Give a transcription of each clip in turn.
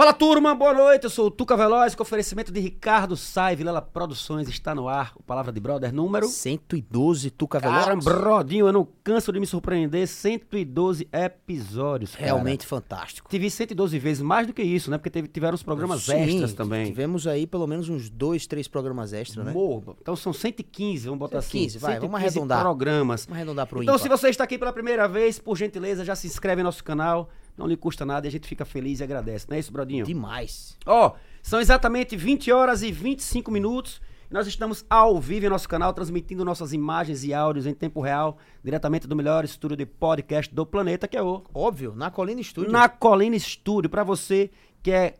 Fala turma, boa noite. Eu sou o Tuca Veloz, com oferecimento de Ricardo Sai, Vilela Produções. Está no ar o Palavra de Brother número. 112 Tuca Veloz. Cara, brodinho, eu não canso de me surpreender. 112 episódios. Cara. Realmente fantástico. Tive 112 vezes, mais do que isso, né? Porque teve, tiveram os programas Sim, extras também. Tivemos aí pelo menos uns dois, três programas extras, né? Morro. Então são 115, vamos botar 115, assim. vai, vamos 115 arredondar. programas. Vamos arredondar pro Então, ímpar. se você está aqui pela primeira vez, por gentileza, já se inscreve no nosso canal. Não lhe custa nada e a gente fica feliz e agradece. Não é isso, Brodinho? Demais. Ó, são exatamente 20 horas e 25 minutos. E nós estamos ao vivo em nosso canal, transmitindo nossas imagens e áudios em tempo real, diretamente do melhor estúdio de podcast do planeta, que é o Óbvio, na Colina Estúdio. Na Colina Estúdio, pra você que é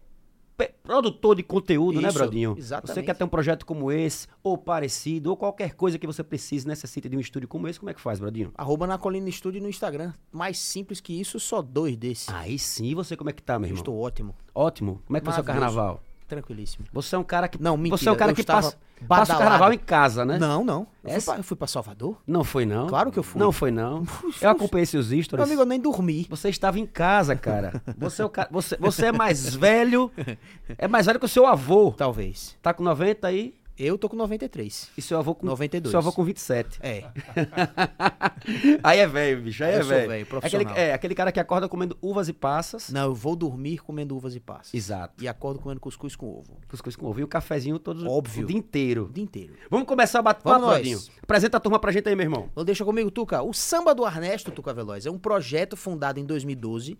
produtor de conteúdo, né, Isso, Brodinho? exatamente. Você quer ter um projeto como esse, ou parecido, ou qualquer coisa que você precise, necessite de um estúdio como esse, como é que faz, Brodinho? Arroba na Colina Estúdio no Instagram. Mais simples que isso, só dois desses. Aí sim, você como é que tá, meu Eu irmão? Estou ótimo. Ótimo. Como é que foi o seu carnaval? Tranquilíssimo. Você é um cara que. Não, mentira, Você é um cara que passa, passa o carnaval em casa, né? Não, não. Eu, Essa- fui pra, eu fui pra Salvador. Não foi, não? Claro que eu fui. Não foi, não. Eu acompanhei seus Meu stories. amigo, eu nem dormi. Você estava em casa, cara. Você é, cara você, você é mais velho. É mais velho que o seu avô. Talvez. Tá com 90 aí. Eu tô com 93. E seu avô com 92. Seu avô com 27. É. aí é velho, bicho. Aí Eu é velho. aquele, profissional. é, aquele cara que acorda comendo uvas e passas. Não, eu vou dormir comendo uvas e passas. Exato. E acordo comendo cuscuz com ovo. Cuscuz com ovo. E o cafezinho todo Óbvio. o dia inteiro. O dia inteiro. Vamos começar o bate-papo? Apresenta a turma pra gente aí, meu irmão. Então deixa comigo, Tuca. O Samba do Ernesto, Tuca Veloz, é um projeto fundado em 2012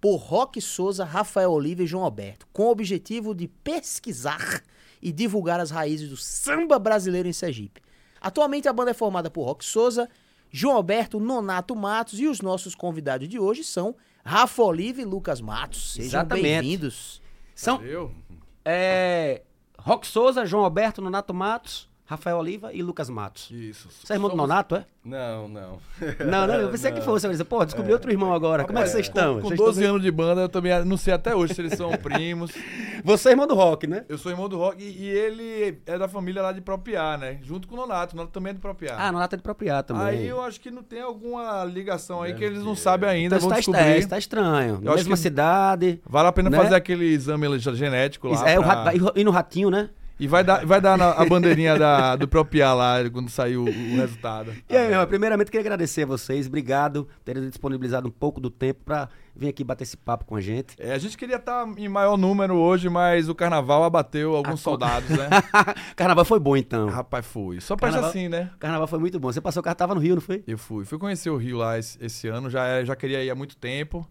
por Roque Souza, Rafael Oliva e João Alberto, com o objetivo de pesquisar e divulgar as raízes do samba brasileiro em Sergipe. Atualmente a banda é formada por Roque Souza, João Alberto, Nonato Matos e os nossos convidados de hoje são Rafa Oliva e Lucas Matos. Sejam bem-vindos. São Eu? é, Rock Souza, João Alberto, Nonato Matos, Rafael Oliva e Lucas Matos. Isso. Você é irmão do Somos- Nonato, é? Não, não. Não, não, eu pensei que fosse. Eu disse, pô, descobri outro irmão agora. Como é que vocês estão? Com Vocês 12 estão anos de banda, eu também não sei até hoje se eles são primos. Você é irmão do Rock, né? Eu sou irmão do Rock e, e ele é da família lá de Propriá, né? Junto com o Nonato. O Nonato também é de Propriá. Ah, Nonato é de propriar também. Aí eu acho que não tem alguma ligação aí que eles não sabem ainda, Então vão está, descobrir. é, está estranho. Eu Mesma cidade. Vale a pena né? fazer aquele exame genético lá. É, o pra- ra- e no ratinho, né? E vai dar, vai dar na- a bandeirinha da, do Propriá lá quando sair o, o resultado. E aí, meu irmão, primeiramente queria agradecer a vocês. Obrigado por terem disponibilizado um pouco do tempo pra vir aqui bater esse papo com a gente. É, a gente queria estar em maior número hoje, mas o carnaval abateu alguns soldados, né? Carnaval foi bom, então. Rapaz, fui. Só Carnaval- assim, né? Carnaval foi muito bom. Você passou o carro, tava no Rio, não foi? Eu fui. Fui conhecer o Rio lá esse, esse ano, já, é- já queria ir há muito tempo,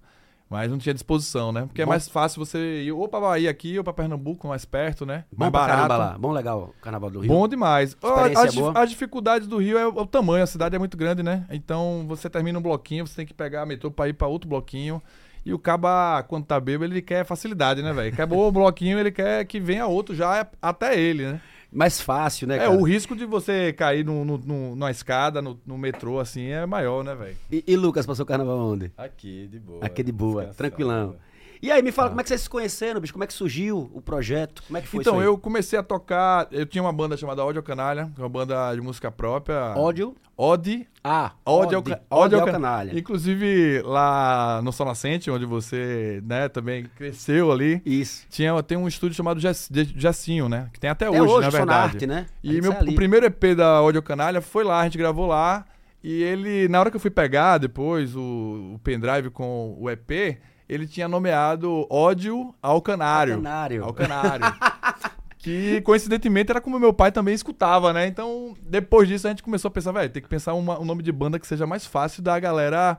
mas não tinha disposição, né? Porque é Bom. mais fácil você ir ou pra Bahia aqui ou pra Pernambuco, mais perto, né? Bom mais barato. lá. Bom legal o Carnaval do Rio. Bom demais. A- As, dif- boa. as dificuldades do Rio é o, é o tamanho, a cidade é muito grande, né? Então você termina um bloquinho, você tem que pegar metrô pra ir pra outro bloquinho. E o caba, quando tá bêbado, ele quer facilidade, né, velho? Acabou o bloquinho, ele quer que venha outro já até ele, né? Mais fácil, né, É, cara? o risco de você cair no, no, no- numa escada, no, no metrô, assim, é maior, né, velho? E, e Lucas passou o carnaval onde? Aqui, de boa. Aqui de boa, Descansado. tranquilão. E aí, me fala, como é que vocês se conheceram, bicho? Como é que surgiu o projeto? Como é que foi Então, eu comecei a tocar. Eu tinha uma banda chamada Ódio Canalha, que é uma banda de música própria. Ódio? Ode. Ah, Ódio, ódio, ao, ao ca- canalha. Inclusive, lá no Sol Nascente, onde você, né, também cresceu ali, Isso. tinha, tem um estúdio chamado Jessinho, né? Que tem até, Até hoje, hoje, na verdade. Sonarte, né? E meu, ali. o primeiro EP da Ódio Canalha foi lá, a gente gravou lá. E ele, na hora que eu fui pegar depois o, o pendrive com o EP, ele tinha nomeado Ódio ao Canário. Canário. Ao Canário. que coincidentemente era como meu pai também escutava, né? Então, depois disso a gente começou a pensar, velho, tem que pensar uma- um nome de banda que seja mais fácil da galera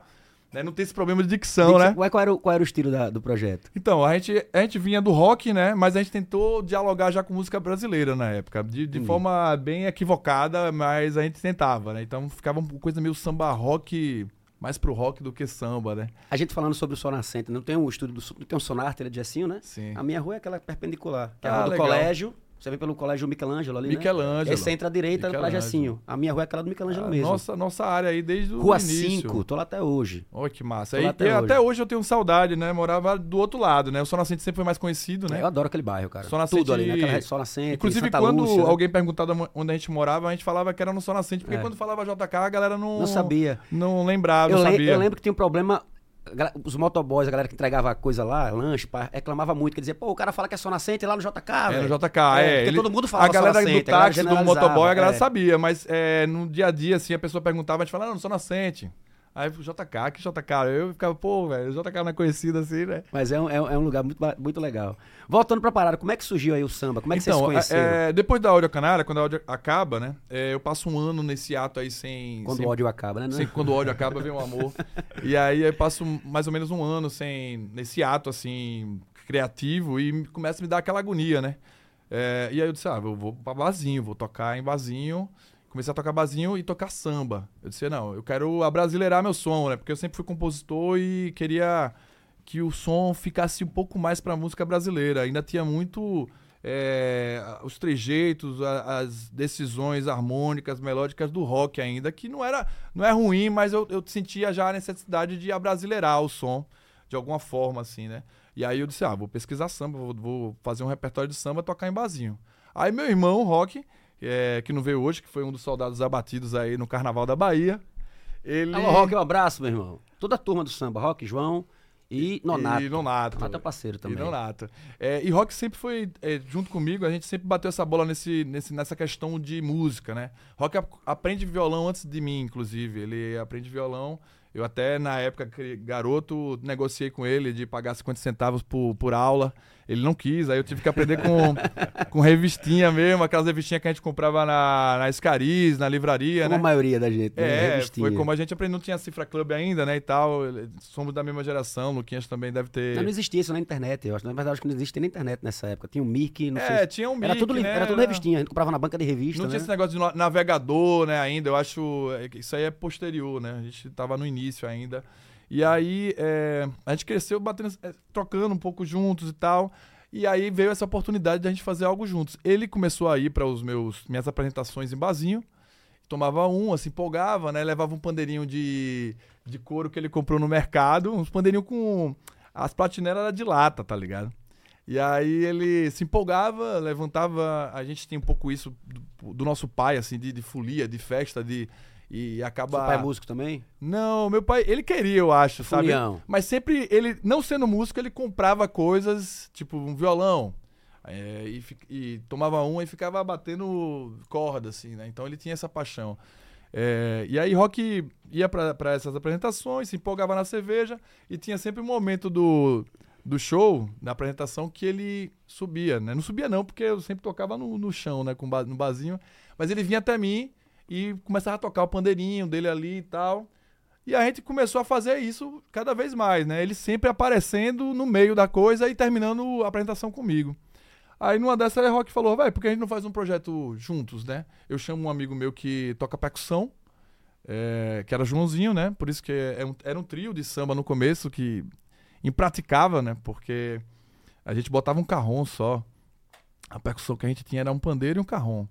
né, não ter esse problema de dicção, né? Qual, era o, qual era o estilo da- do projeto? Então, a gente, a gente vinha do rock, né? Mas a gente tentou dialogar já com música brasileira na época. De, de forma bem equivocada, mas a gente tentava, né? Então ficava uma coisa meio samba rock, mais pro rock do que samba, né? A gente falando sobre o Sol Nascente, não tem um estúdio do não tem um Sonarte, ele é de Jessinho, né? Sim. A minha rua é aquela perpendicular, que é a Ah, rua do legal. colégio. Você vem pelo colégio Michelangelo ali, né? Michelangelo. Aí você entra à direita Michelangelo. Jessinho. A minha rua é aquela do Michelangelo Ah, mesmo. Nossa, nossa área aí desde o Rua início. 5, tô lá até hoje. Olha que massa. E, lá até hoje. até hoje eu tenho saudade, né? Morava do outro lado, né? O Sol Nascente sempre foi mais conhecido, né? Eu adoro aquele bairro, cara. Sol Nascente- Tudo ali, né? Aquela Sol Nascente, Inclusive, Santa quando Lúcia, né? alguém perguntava onde a gente morava, a gente falava que era no Sol Nascente, porque É. quando falava JK, a galera não, Não sabia. Não lembrava, eu, não sabia. eu lembro que tinha um problema os motoboys, a galera que entregava coisa lá, lanche, pá, reclamava muito, que dizia, pô, o cara fala que é só nascente lá no JK, É, no JK, É, é. porque ele- todo mundo fala A galera só do nascente, a galera táxi, do motoboy, a galera é. sabia, mas é, no dia a dia, assim, a pessoa perguntava, a gente falava, não, não sou nascente. Aí, JK, que JK? Eu ficava, pô, velho, o JK não é conhecido assim, né? Mas é um, é um- é um lugar muito, muito legal. Voltando pra parada, como é que surgiu aí o samba? Como é que vocês se então, conheceram? é, depois da Áudio Canária, quando a áudio acaba, né? é, eu passo um ano nesse ato aí sem. Quando sem, o ódio acaba, né? sem- quando o ódio acaba, vem o amor. e aí eu passo mais ou menos um ano sem. nesse ato, assim, criativo, e começa a me dar aquela agonia, né? É, e aí eu disse, ah, eu vou pra barzinho, vou tocar em barzinho. Comecei a tocar barzinho e tocar samba. Eu disse, não, eu quero abrasileirar meu som, né? Porque eu sempre fui compositor e queria que o som ficasse um pouco mais pra música brasileira. Ainda tinha muito é, os trejeitos, a- as decisões harmônicas, melódicas do rock ainda, que não era não é ruim, mas eu, eu sentia já a necessidade de abrasileirar o som de alguma forma, assim, né? E aí eu disse, ah, vou pesquisar samba, vou, vou fazer um repertório de samba, tocar em barzinho. Aí meu irmão, Rock, é, que não veio hoje, que foi um dos soldados abatidos aí no Carnaval da Bahia, ele... Alô, Rock, um abraço, meu irmão. Toda a turma do samba, Rock, João e Nonato. E Nonato. Nonato é parceiro também. E Nonato. É, e Rock sempre foi, é, junto comigo, a gente sempre bateu essa bola nesse, nesse, nessa questão de música, né? Rock ap- aprende violão antes de mim, inclusive. Ele aprende violão. Eu até, na época, garoto, negociei com ele de pagar 50 centavos por, por aula. Ele não quis, aí eu tive que aprender com, com revistinha mesmo, aquelas revistinhas que a gente comprava na, na Escariz, na livraria, Como né? a maioria da gente, né? É, Revistinha. foi como a gente aprendeu, não tinha Cifra Club ainda, né, e tal. Somos da mesma geração, Luquinhas também deve ter... Não, não existia isso na internet, eu acho. Na verdade, acho que não existia na internet nessa época. Tinha o Mirk, não é, sei. tinha um Era mic, tudo, né, era tudo revistinha. A gente comprava na banca de revista, Não né? tinha esse negócio de navegador, né, ainda. Eu acho. é que Isso aí é posterior, né? A gente tava no início ainda. E aí é, a gente cresceu batendo, é, trocando um pouco juntos e tal. E aí veio essa oportunidade de a gente fazer algo juntos. Ele começou a ir para os meus minhas apresentações em barzinho. Tomava um, assim, empolgava, né? Levava um pandeirinho de, de couro que ele comprou no mercado. Uns pandeirinhos com. As platineras eram de lata, tá ligado? E aí ele se empolgava, levantava. A gente tem um pouco isso do, do nosso pai, assim, de, de folia, de festa, de. E acaba. Seu pai é músico também? Não, meu pai, ele queria, eu acho, sabe? Mas sempre, ele, não sendo músico, ele comprava coisas, tipo um violão. é, e, e tomava um e ficava batendo corda, assim, né? Então ele tinha essa paixão. É, e aí Rock ia pra pra essas apresentações, se empolgava na cerveja e tinha sempre um momento do, do show, na apresentação, que ele subia, né? Não subia não, porque eu sempre tocava no, no chão, né? Com no barzinho. Mas ele vinha até mim e começava a tocar o pandeirinho dele ali e tal. E a gente começou a fazer isso cada vez mais, né? Ele sempre aparecendo no meio da coisa e terminando a apresentação comigo. Aí numa dessas a Rock falou, vai, por que a gente não faz um projeto juntos, né? Eu chamo um amigo meu que toca percussão, é, que era Joãozinho, né? Por isso que é um- era um trio de samba no começo que impraticável, né? Porque a gente botava um carrom só. A percussão que a gente tinha era um pandeiro e um carrom.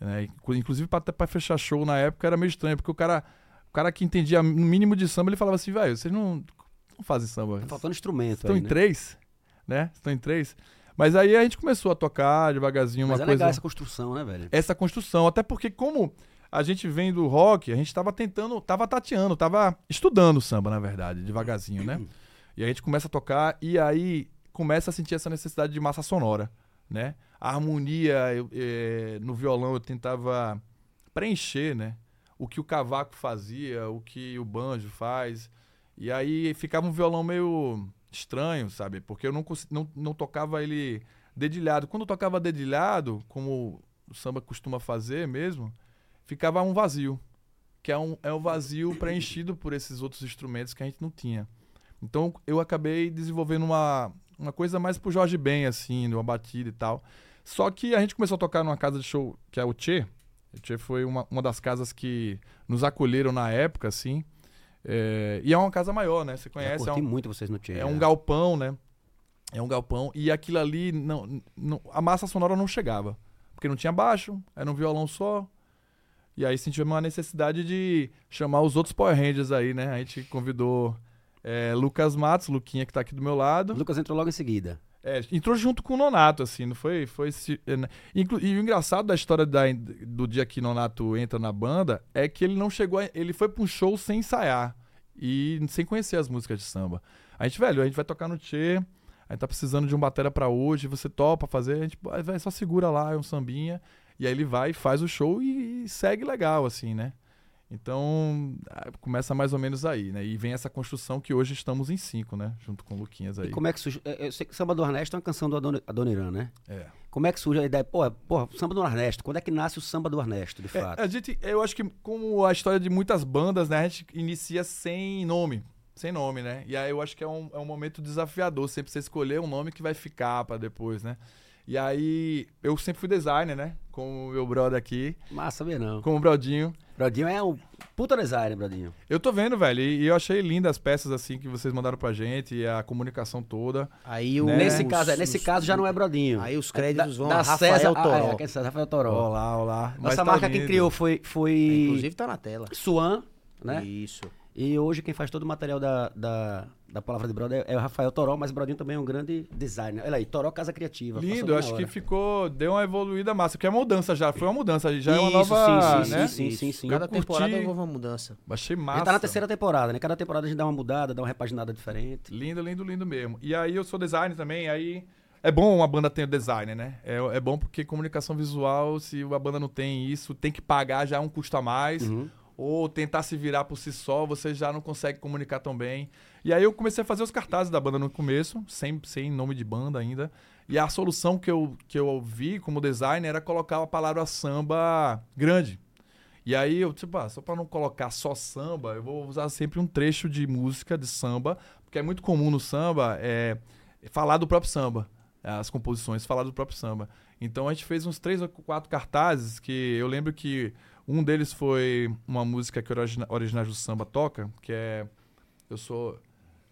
Né? Inclu- Inclusive, pra fechar show na época era meio estranho, porque o cara, o cara que entendia no mínimo de samba, ele falava assim, velho, vocês não, não fazem samba. Tá faltando instrumento Estão em né? três, né? Estão em três. Mas aí a gente começou a tocar devagarzinho uma Mas é coisa. legal essa construção, né, velho? Essa construção. Até porque, como a gente vem do rock, a gente tava tentando, tava tateando, tava estudando samba, na verdade, devagarzinho, né? E a gente começa a tocar e aí começa a sentir essa necessidade de massa sonora, né? A harmonia eu, eh, no violão eu tentava preencher, né? O que o cavaco fazia, o que o banjo faz. E aí ficava um violão meio estranho, sabe? Porque eu não, não, não tocava ele dedilhado. Quando eu tocava dedilhado, como o samba costuma fazer mesmo, ficava um vazio. Que é um, é um vazio preenchido por esses outros instrumentos que a gente não tinha. Então eu acabei desenvolvendo uma, uma coisa mais pro Jorge Ben, assim, uma batida e tal. Só que a gente começou a tocar numa casa de show que é o Tchê. O Tchê foi uma, uma das casas que nos acolheram na época, assim. É, e é uma casa maior, né? Você conhece? É curti um, muito vocês no Tchê. é um já. galpão, né? É um galpão. E aquilo ali, não, não- a massa sonora não chegava. Porque não tinha baixo, era um violão só. E aí sentimos uma necessidade de chamar os outros Power Rangers aí, né? A gente convidou é, Lucas Matos, Luquinha, que tá aqui do meu lado. Lucas entrou logo em seguida. É, entrou junto com o Nonato, assim, não foi? foi é, né? E o engraçado da história da- do dia que Nonato entra na banda é que ele não chegou. a- ele foi pra um show sem ensaiar. e sem conhecer as músicas de samba. A gente, velho, a gente vai tocar no Tchê, a gente tá precisando de um batera pra hoje, você topa fazer, a gente só segura lá, é um sambinha, e aí ele vai, faz o show e, e segue legal, assim, né? Então, começa mais ou menos aí, né? E vem essa construção que hoje estamos em cinco, né? Junto com o Luquinhas aí. E como é que surge? é, Eu sei que Samba do Ernesto é uma canção do Adoni- Adoniran, né? É. Como é que surge a ideia? Pô, porra, Samba do Ernesto. Quando é que nasce o Samba do Ernesto, de É, fato? a gente, eu acho que como a história de muitas bandas, né, a gente inicia sem nome, sem nome, né? E aí eu acho que é um, é um momento desafiador sempre você escolher um nome que vai ficar pra depois, né? E aí eu sempre fui designer, né? Com o meu brother aqui, Massa, não. com o Brodinho. Brodinho é um puta designer, Brodinho. Eu tô vendo, velho, e, e eu achei lindas as peças assim que vocês mandaram pra gente e a comunicação toda. Aí o, Né? Nesse, os- caso, é- nesse os- caso já não é Brodinho. Aí os créditos vão da a Rafael César, Toró. Ah, é, que é César Rafael Toró. Olá, olá. Mas Essa tá marca que lindo. criou foi, foi Inclusive tá na tela. Swan, né? Isso. E hoje quem faz todo o material da, da, da palavra de Brother é o Rafael Toró, mas o Brodinho também é um grande designer. Olha aí, Toró Casa Criativa. Lindo, acho que hora. ficou, deu uma evoluída massa, porque é uma mudança já, foi uma mudança, já é uma Isso, nova, sim, sim, né? sim, Isso. sim, sim. Cada curti- temporada houve uma mudança. Achei massa. gente tá na terceira temporada, né? Cada temporada a gente dá uma mudada, dá uma repaginada diferente. Lindo, lindo, lindo mesmo. E aí eu sou designer também, aí é bom uma banda ter designer, né? É, é bom porque comunicação visual, se a banda não tem isso, tem que pagar já um custo a mais. Uhum. Ou tentar se virar por si só, você já não consegue comunicar tão bem. E aí eu comecei a fazer os cartazes da banda no começo, sem, sem nome de banda ainda. E a solução que eu, que eu vi como designer era colocar a palavra samba grande. E aí eu, tipo, ah, só pra não colocar só samba, eu vou usar sempre um trecho de música de samba, porque é muito comum no samba é, falar do próprio samba, as composições, falar do próprio samba. Então a gente fez uns três ou quatro cartazes que eu lembro que um deles foi uma música que o origina- Originais do Samba toca, que é Eu sou.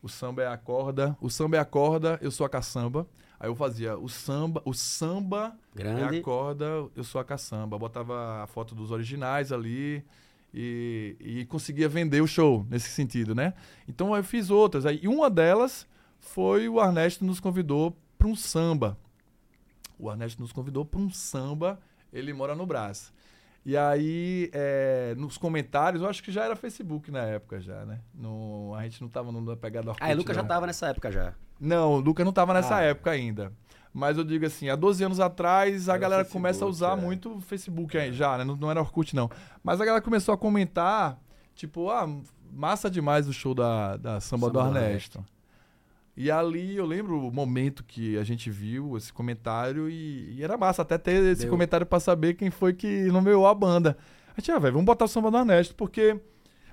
O samba é a corda, o samba é a corda, eu sou a caçamba. Aí eu fazia o samba, o samba é Grande. a corda, eu sou a caçamba. Botava a foto dos originais ali e, e conseguia vender o show nesse sentido, né? Então eu fiz outras. Aí, e uma delas foi o Ernesto nos convidou para um samba. O Ernesto nos convidou para um samba. Ele mora no Brás. E aí, é, nos comentários, eu acho que já era Facebook na época já, né? No, a gente não tava na pegada Orkut, Ah, e Lucas já tava nessa época já. Não, o Lucas não tava nessa Ah. época ainda. Mas eu digo assim, há 12 anos atrás a Era galera Facebook, começa a usar é. muito o Facebook aí já, né? Não, não era Orkut, não. Mas a galera começou a comentar, tipo, ah, massa demais o show da, da Samba, Samba do do Ernesto. E ali eu lembro o momento que a gente viu esse comentário e, e era massa até ter esse Deu. comentário pra saber quem foi que nomeou a banda. A gente, ah, velho, vamos botar o Samba do Ernesto, porque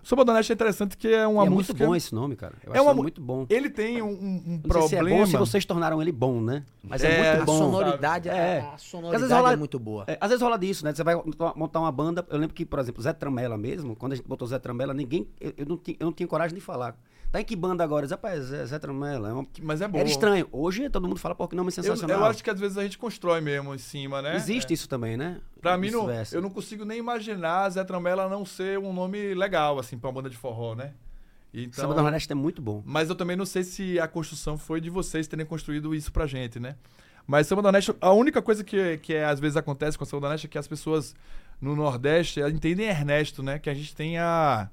Ernesto é interessante que é uma é música... muito bom esse nome, cara. Eu É acho uma muito bom. Ele tem um, um- Não sei se é problema... bom se vocês tornaram ele bom, né? Mas é, É, muito A bom. sonoridade, É. a, a Às sonoridade vezes rola- é muito boa. É, às vezes rola disso, né? Você vai montar- uma banda. Eu lembro que, por exemplo, Zé Tramela mesmo, quando a gente botou Zé Tramela, ninguém. Eu, eu não, tinha, eu não tinha coragem de falar. Tá em que banda agora? Eu Rapaz, Zé, Zé Tramela. É uma... Mas é bom. Era estranho. Hoje todo mundo fala, pô, que nome Eu, sensacional. eu acho que às vezes a gente constrói mesmo em cima, né? Existe isso também, né? Pra mim, não, eu não consigo nem imaginar Zé Trambella não ser um nome legal, assim, pra uma banda de forró, né? Então, Samba do Nordeste é muito bom. mas eu também não sei se a construção foi de vocês terem construído isso pra gente, né? Mas Samba do Nordeste, a única coisa que, que é, às vezes acontece com o Samba do Nordeste é que as pessoas no Nordeste entendem Ernesto, né? Que a gente tem a.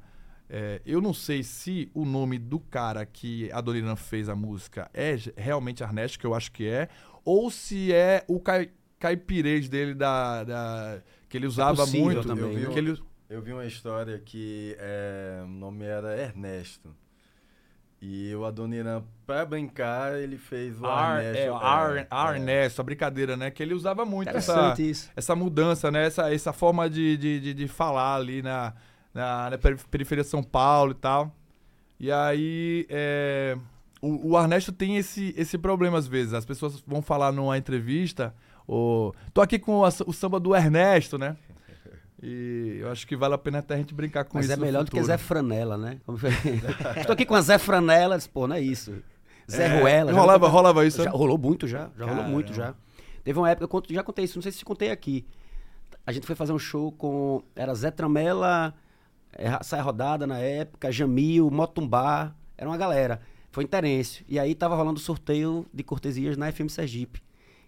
é, eu não sei se o nome do cara que a Doriran fez a música é realmente Ernesto, que eu acho que é, ou se é o cai, caipirês dele da, da- que ele usava possível muito. também, né? que ele, Eu vi uma história que é, o nome era Ernesto. E o Adoniran, pra brincar, ele fez o Ar, Ernesto. é, Ar, é, Arnesto, a brincadeira, né? Que ele usava muito essa, isso. essa mudança, né? Essa, essa forma de, de, de, de falar ali na, na, na peri- periferia de São Paulo e tal. E aí, é, o, o Ernesto tem esse, esse problema às vezes. As pessoas vão falar numa entrevista, o, tô aqui com a- o samba do Ernesto, né? E eu acho que vale a pena até a gente brincar com Mas isso é no melhor do que. Zé Franela, né? Estou aqui com a Zé Franela, pô, não é isso. Zé É, Ruela. já rolava, rolou- rolava isso. Já rolou muito já, já rolou muito já. Caramba. Teve uma época, eu conto- já contei isso, não sei se contei aqui. A gente foi fazer um show com, era Zé Tramela, é, Saia Rodada na época, Jamil, Motumbá, era uma galera. Foi em Terêncio. E aí tava rolando sorteio de cortesias na FM Sergipe.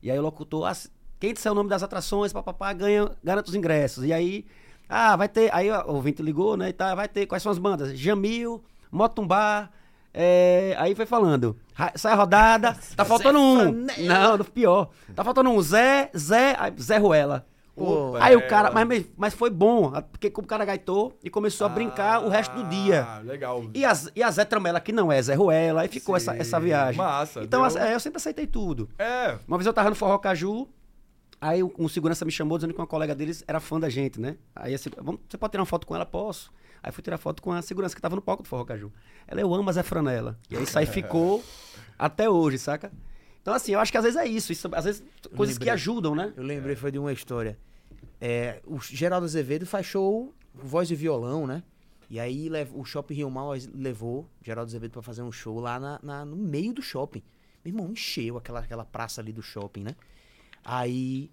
E aí o locutor, ah, quem disser o nome das atrações, papapá, ganha, garanta os ingressos. E aí, ah, vai ter, aí o ouvinte ligou, né, e tá, vai ter, quais são as bandas? Jamil, Motumbá. é, aí foi falando. Sai a rodada. Tá faltando um. Não, pior. Tá faltando um. Zé, Zé, Zé Ruela. Pô, Aí o cara. Mas, mas foi bom, porque o cara gaitou e começou a brincar o resto do dia. Ah, legal. E a, e a Zé Tramela, que não é Zé Ruela, aí ficou essa, Sim, essa viagem. massa, Então, é, eu sempre aceitei tudo. É, Uma vez eu tava no Forró Caju, aí um, segurança me chamou dizendo que uma colega deles era fã da gente, né? Aí assim, vamos, você pode tirar uma foto com ela? Posso. Aí fui tirar foto com a segurança que tava no palco do Forró Caju. Ela, eu amo a Zé Franela. E aí isso aí ficou até hoje, saca? Então assim, eu acho que às vezes é isso. isso às vezes coisas que ajudam, né? Eu lembrei, foi de uma história. É, o Geraldo Azevedo faz show, voz e violão, né? E aí o Shopping Rio Mal levou Geraldo Azevedo pra fazer um show lá na, na- no meio do shopping. Meu irmão, encheu aquela, aquela praça ali do shopping, né? Aí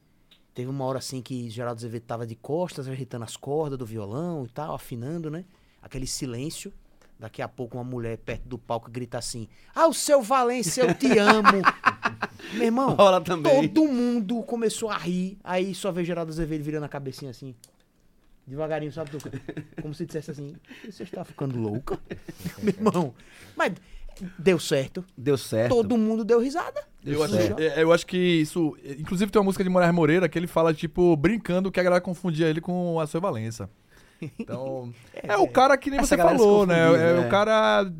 teve uma hora assim que Geraldo Azevedo tava de costas, ajeitando as cordas do violão e tal, afinando, né? Aquele silêncio. Daqui a pouco uma mulher perto do palco grita assim: Ah, o seu Valência, eu te amo. Meu irmão, Rola também. todo mundo começou a rir. Aí só veio Geraldo Azevedo virando a cabecinha assim. Devagarinho, sabe? Como se dissesse assim: Você está ficando louca? Meu irmão. Mas deu certo. Deu certo. Todo mundo deu risada. Eu acho, é, eu acho que isso. Inclusive tem uma música de Moraes Moreira que ele fala, tipo, brincando que a galera confundia ele com a sua Valença. Então. é, o cara que nem Essa você falou, né? É, né? o cara.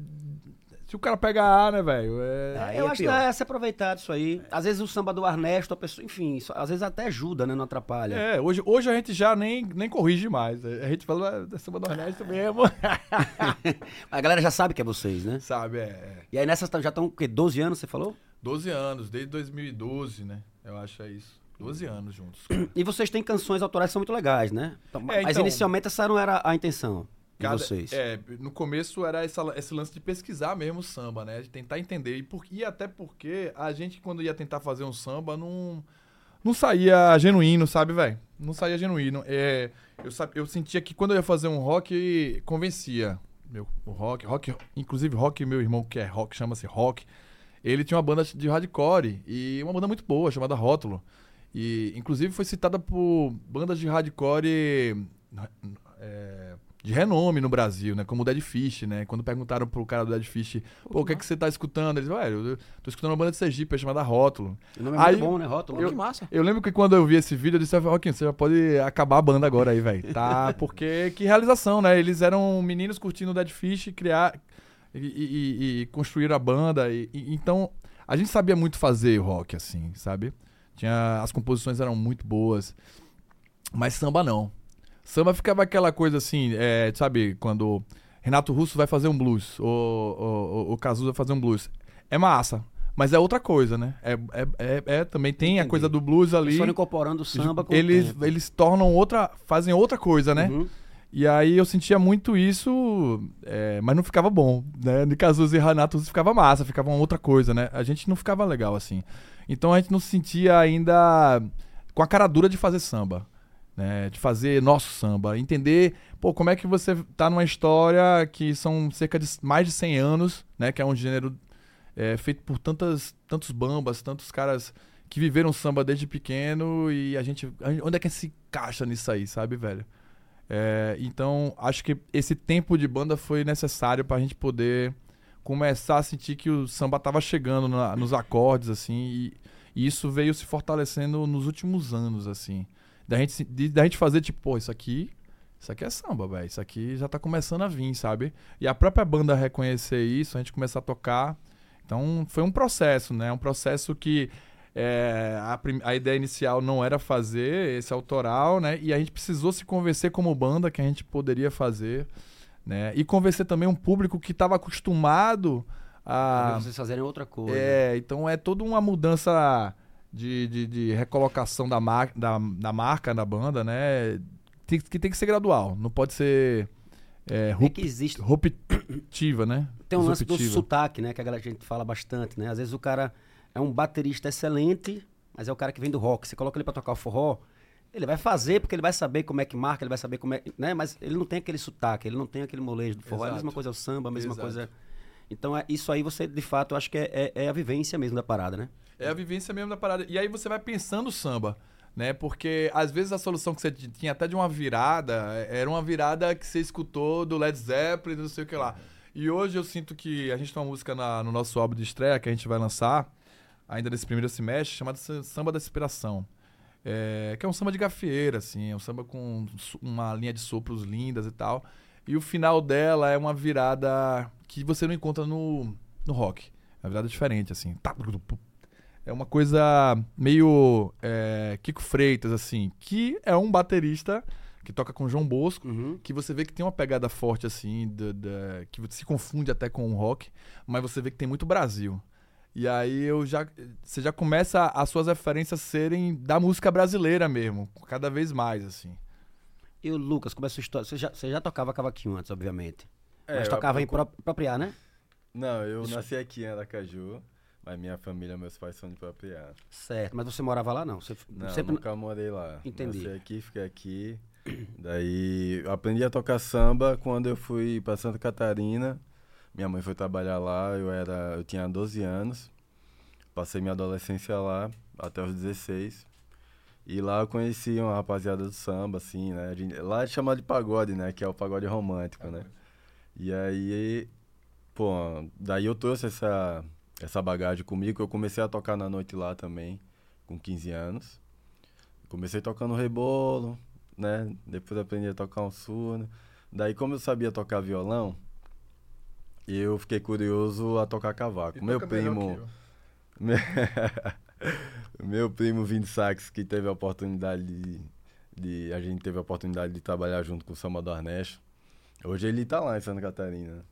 Se o cara pega A, né, velho? É, Aí eu é acho que pior. é se aproveitar disso aí. Às vezes o samba do Ernesto, a pessoa, enfim, isso- às vezes até ajuda, né? Não atrapalha. é, hoje, hoje a gente já nem, nem corrige mais. A gente fala é samba do Ernesto mesmo. A galera já sabe que é vocês, né? Sabe, é, é. E aí nessas já estão, o quê? 12 anos, você falou? 12 anos, desde 2012, né? Eu acho é isso. 12 anos juntos. E vocês têm canções autorais que são muito legais, né? Então, É, Mas então- inicialmente essa não era a intenção Cada- vocês. É, no começo era essa- esse lance de pesquisar mesmo o samba, né? De tentar entender. E, por, e até porque a gente, quando ia tentar fazer um samba, não, não saía genuíno, sabe, velho? Não saía genuíno. É, eu, eu sentia que quando eu ia fazer um rock, convencia. Meu, o rock, rock, inclusive rock, meu irmão que é rock, chama-se rock. Ele tinha uma banda de hardcore e uma banda muito boa, chamada Rótulo. E, inclusive, foi citada por bandas de hardcore é, de renome no Brasil, né? Como o Dead Fish, né? Quando perguntaram pro cara do Dead Fish, pô, o que, é que você tá escutando? Ele disse, velho, eu tô escutando uma banda de Sergipe chamada Rótulo. O nome é Aí- muito bom, né? Rótulo. Pô, que massa. Eu lembro que quando eu vi esse vídeo, eu disse, Roquinho, você já pode acabar a banda agora aí, velho. Tá? Porque que realização, né? Eles eram meninos curtindo o Dead Fish, criar e, e- e- e construir a banda. E, e- então, a gente sabia muito fazer rock, assim, sabe? Tinha, as composições eram muito boas. Mas samba não. Samba ficava aquela coisa assim, é, sabe, quando Renato Russo vai fazer um blues, ou, ou, ou- ou Cazuza vai fazer um blues. É massa, mas é outra coisa, né? É, é, é- é- também tem a Entendi. coisa do blues ali. Eles foram incorporando o samba com o eles, tempo. eles tornam outra. fazem outra coisa, né? Uhum. E aí eu sentia muito isso, é, mas não ficava bom, né? De Cazuza e Renato Russo ficava massa, ficava uma outra coisa, né? A gente não ficava legal assim. Então a gente não se sentia ainda com a cara dura de fazer samba, né? De fazer nosso samba, entender, pô, como é que você tá numa história que são cerca de mais de 100 anos, né? Que é um gênero é, feito por tantas, tantos bambas, tantos caras que viveram samba desde pequeno e a gente, onde é que se encaixa nisso aí, sabe, velho? É, então, acho que esse tempo de banda foi necessário pra gente poder começar a sentir que o samba tava chegando na- nos acordes, assim, e, e isso veio se fortalecendo nos últimos anos, assim. Da gente, de- da gente fazer, tipo, pô, isso aqui, isso aqui é samba, velho. Isso aqui já tá começando a vir, sabe? E a própria banda reconhecer isso, a gente começar a tocar. Então, foi um processo, né? Um processo que é, a, a ideia inicial não era fazer esse autoral, né? E a gente precisou se convencer como banda que a gente poderia fazer, né? E convencer também um público que estava acostumado a... Vocês fazerem outra coisa. É, então é toda uma mudança de, de, de recolocação da, mar, da, da marca da banda, né? Tem, que tem que ser gradual, não pode ser é, É que existe. ruptiva, né? Tem um lance do sotaque, né? Que a galera a gente fala bastante, né? Às vezes o cara é um baterista excelente, mas é o cara que vem do rock. Você coloca ele pra tocar o forró, ele vai fazer porque ele vai saber como é que marca, ele vai saber como é, né? Mas ele não tem aquele sotaque, ele não tem aquele molejo do forró. É a mesma Exato. coisa o samba, a mesma Exato. coisa. Então é, isso aí você, de fato, eu acho que é, é- é a vivência mesmo da parada, né? É a vivência mesmo da parada. E aí você vai pensando o samba, né? Porque às vezes a solução que você tinha até de uma virada, era uma virada que você escutou do Led Zeppelin, não sei o que lá. E hoje eu sinto que a gente tem uma música na- no nosso álbum de estreia que a gente vai lançar, ainda nesse primeiro semestre, chamada Sa- Samba da Inspiração. É, que é um samba de gafieira, assim, é um samba com uma linha de sopros lindas e tal. E o final dela é uma virada que você não encontra no, no rock. É uma virada diferente, assim. É uma coisa meio é, Kiko Freitas, assim, que é um baterista que toca com João Bosco, Uhum. que você vê que tem uma pegada forte, assim, da, da- que se confunde até com o rock, mas você vê que tem muito Brasil. E aí eu já. Você já começa as suas referências serem da música brasileira mesmo, cada vez mais, assim. E o Lucas, como é a sua história? Você já, você já tocava cavaquinho antes, obviamente. É, Mas eu- tocava eu em pró- Propriar, né? Não, eu Isso. nasci aqui em Aracaju, mas minha família, meus pais são de Propriar. Certo. Mas você morava lá, não? Você Não, sempre... nunca morei lá. Entendi. Nasci aqui, fiquei aqui. Daí aprendi a tocar samba quando eu fui para Santa Catarina. Minha mãe foi trabalhar lá, eu era, eu tinha 12 anos. Passei minha adolescência lá até os 16. E lá eu conheci uma rapaziada do samba, assim, né? A gente- Lá é chamado de pagode, né? Que é o pagode romântico, né? E aí, pô, daí eu trouxe essa, essa bagagem comigo. Eu comecei a tocar na noite lá também, com 15 anos. Comecei tocando rebolo, né? Depois aprendi a tocar um surdo. Daí, como eu sabia tocar violão, eu fiquei curioso a tocar cavaco. Meu primo, meu primo Vini Sax, que teve a oportunidade de, de- A gente teve a oportunidade de trabalhar junto com o Samba do Arnesto. Hoje ele tá lá em Santa Catarina.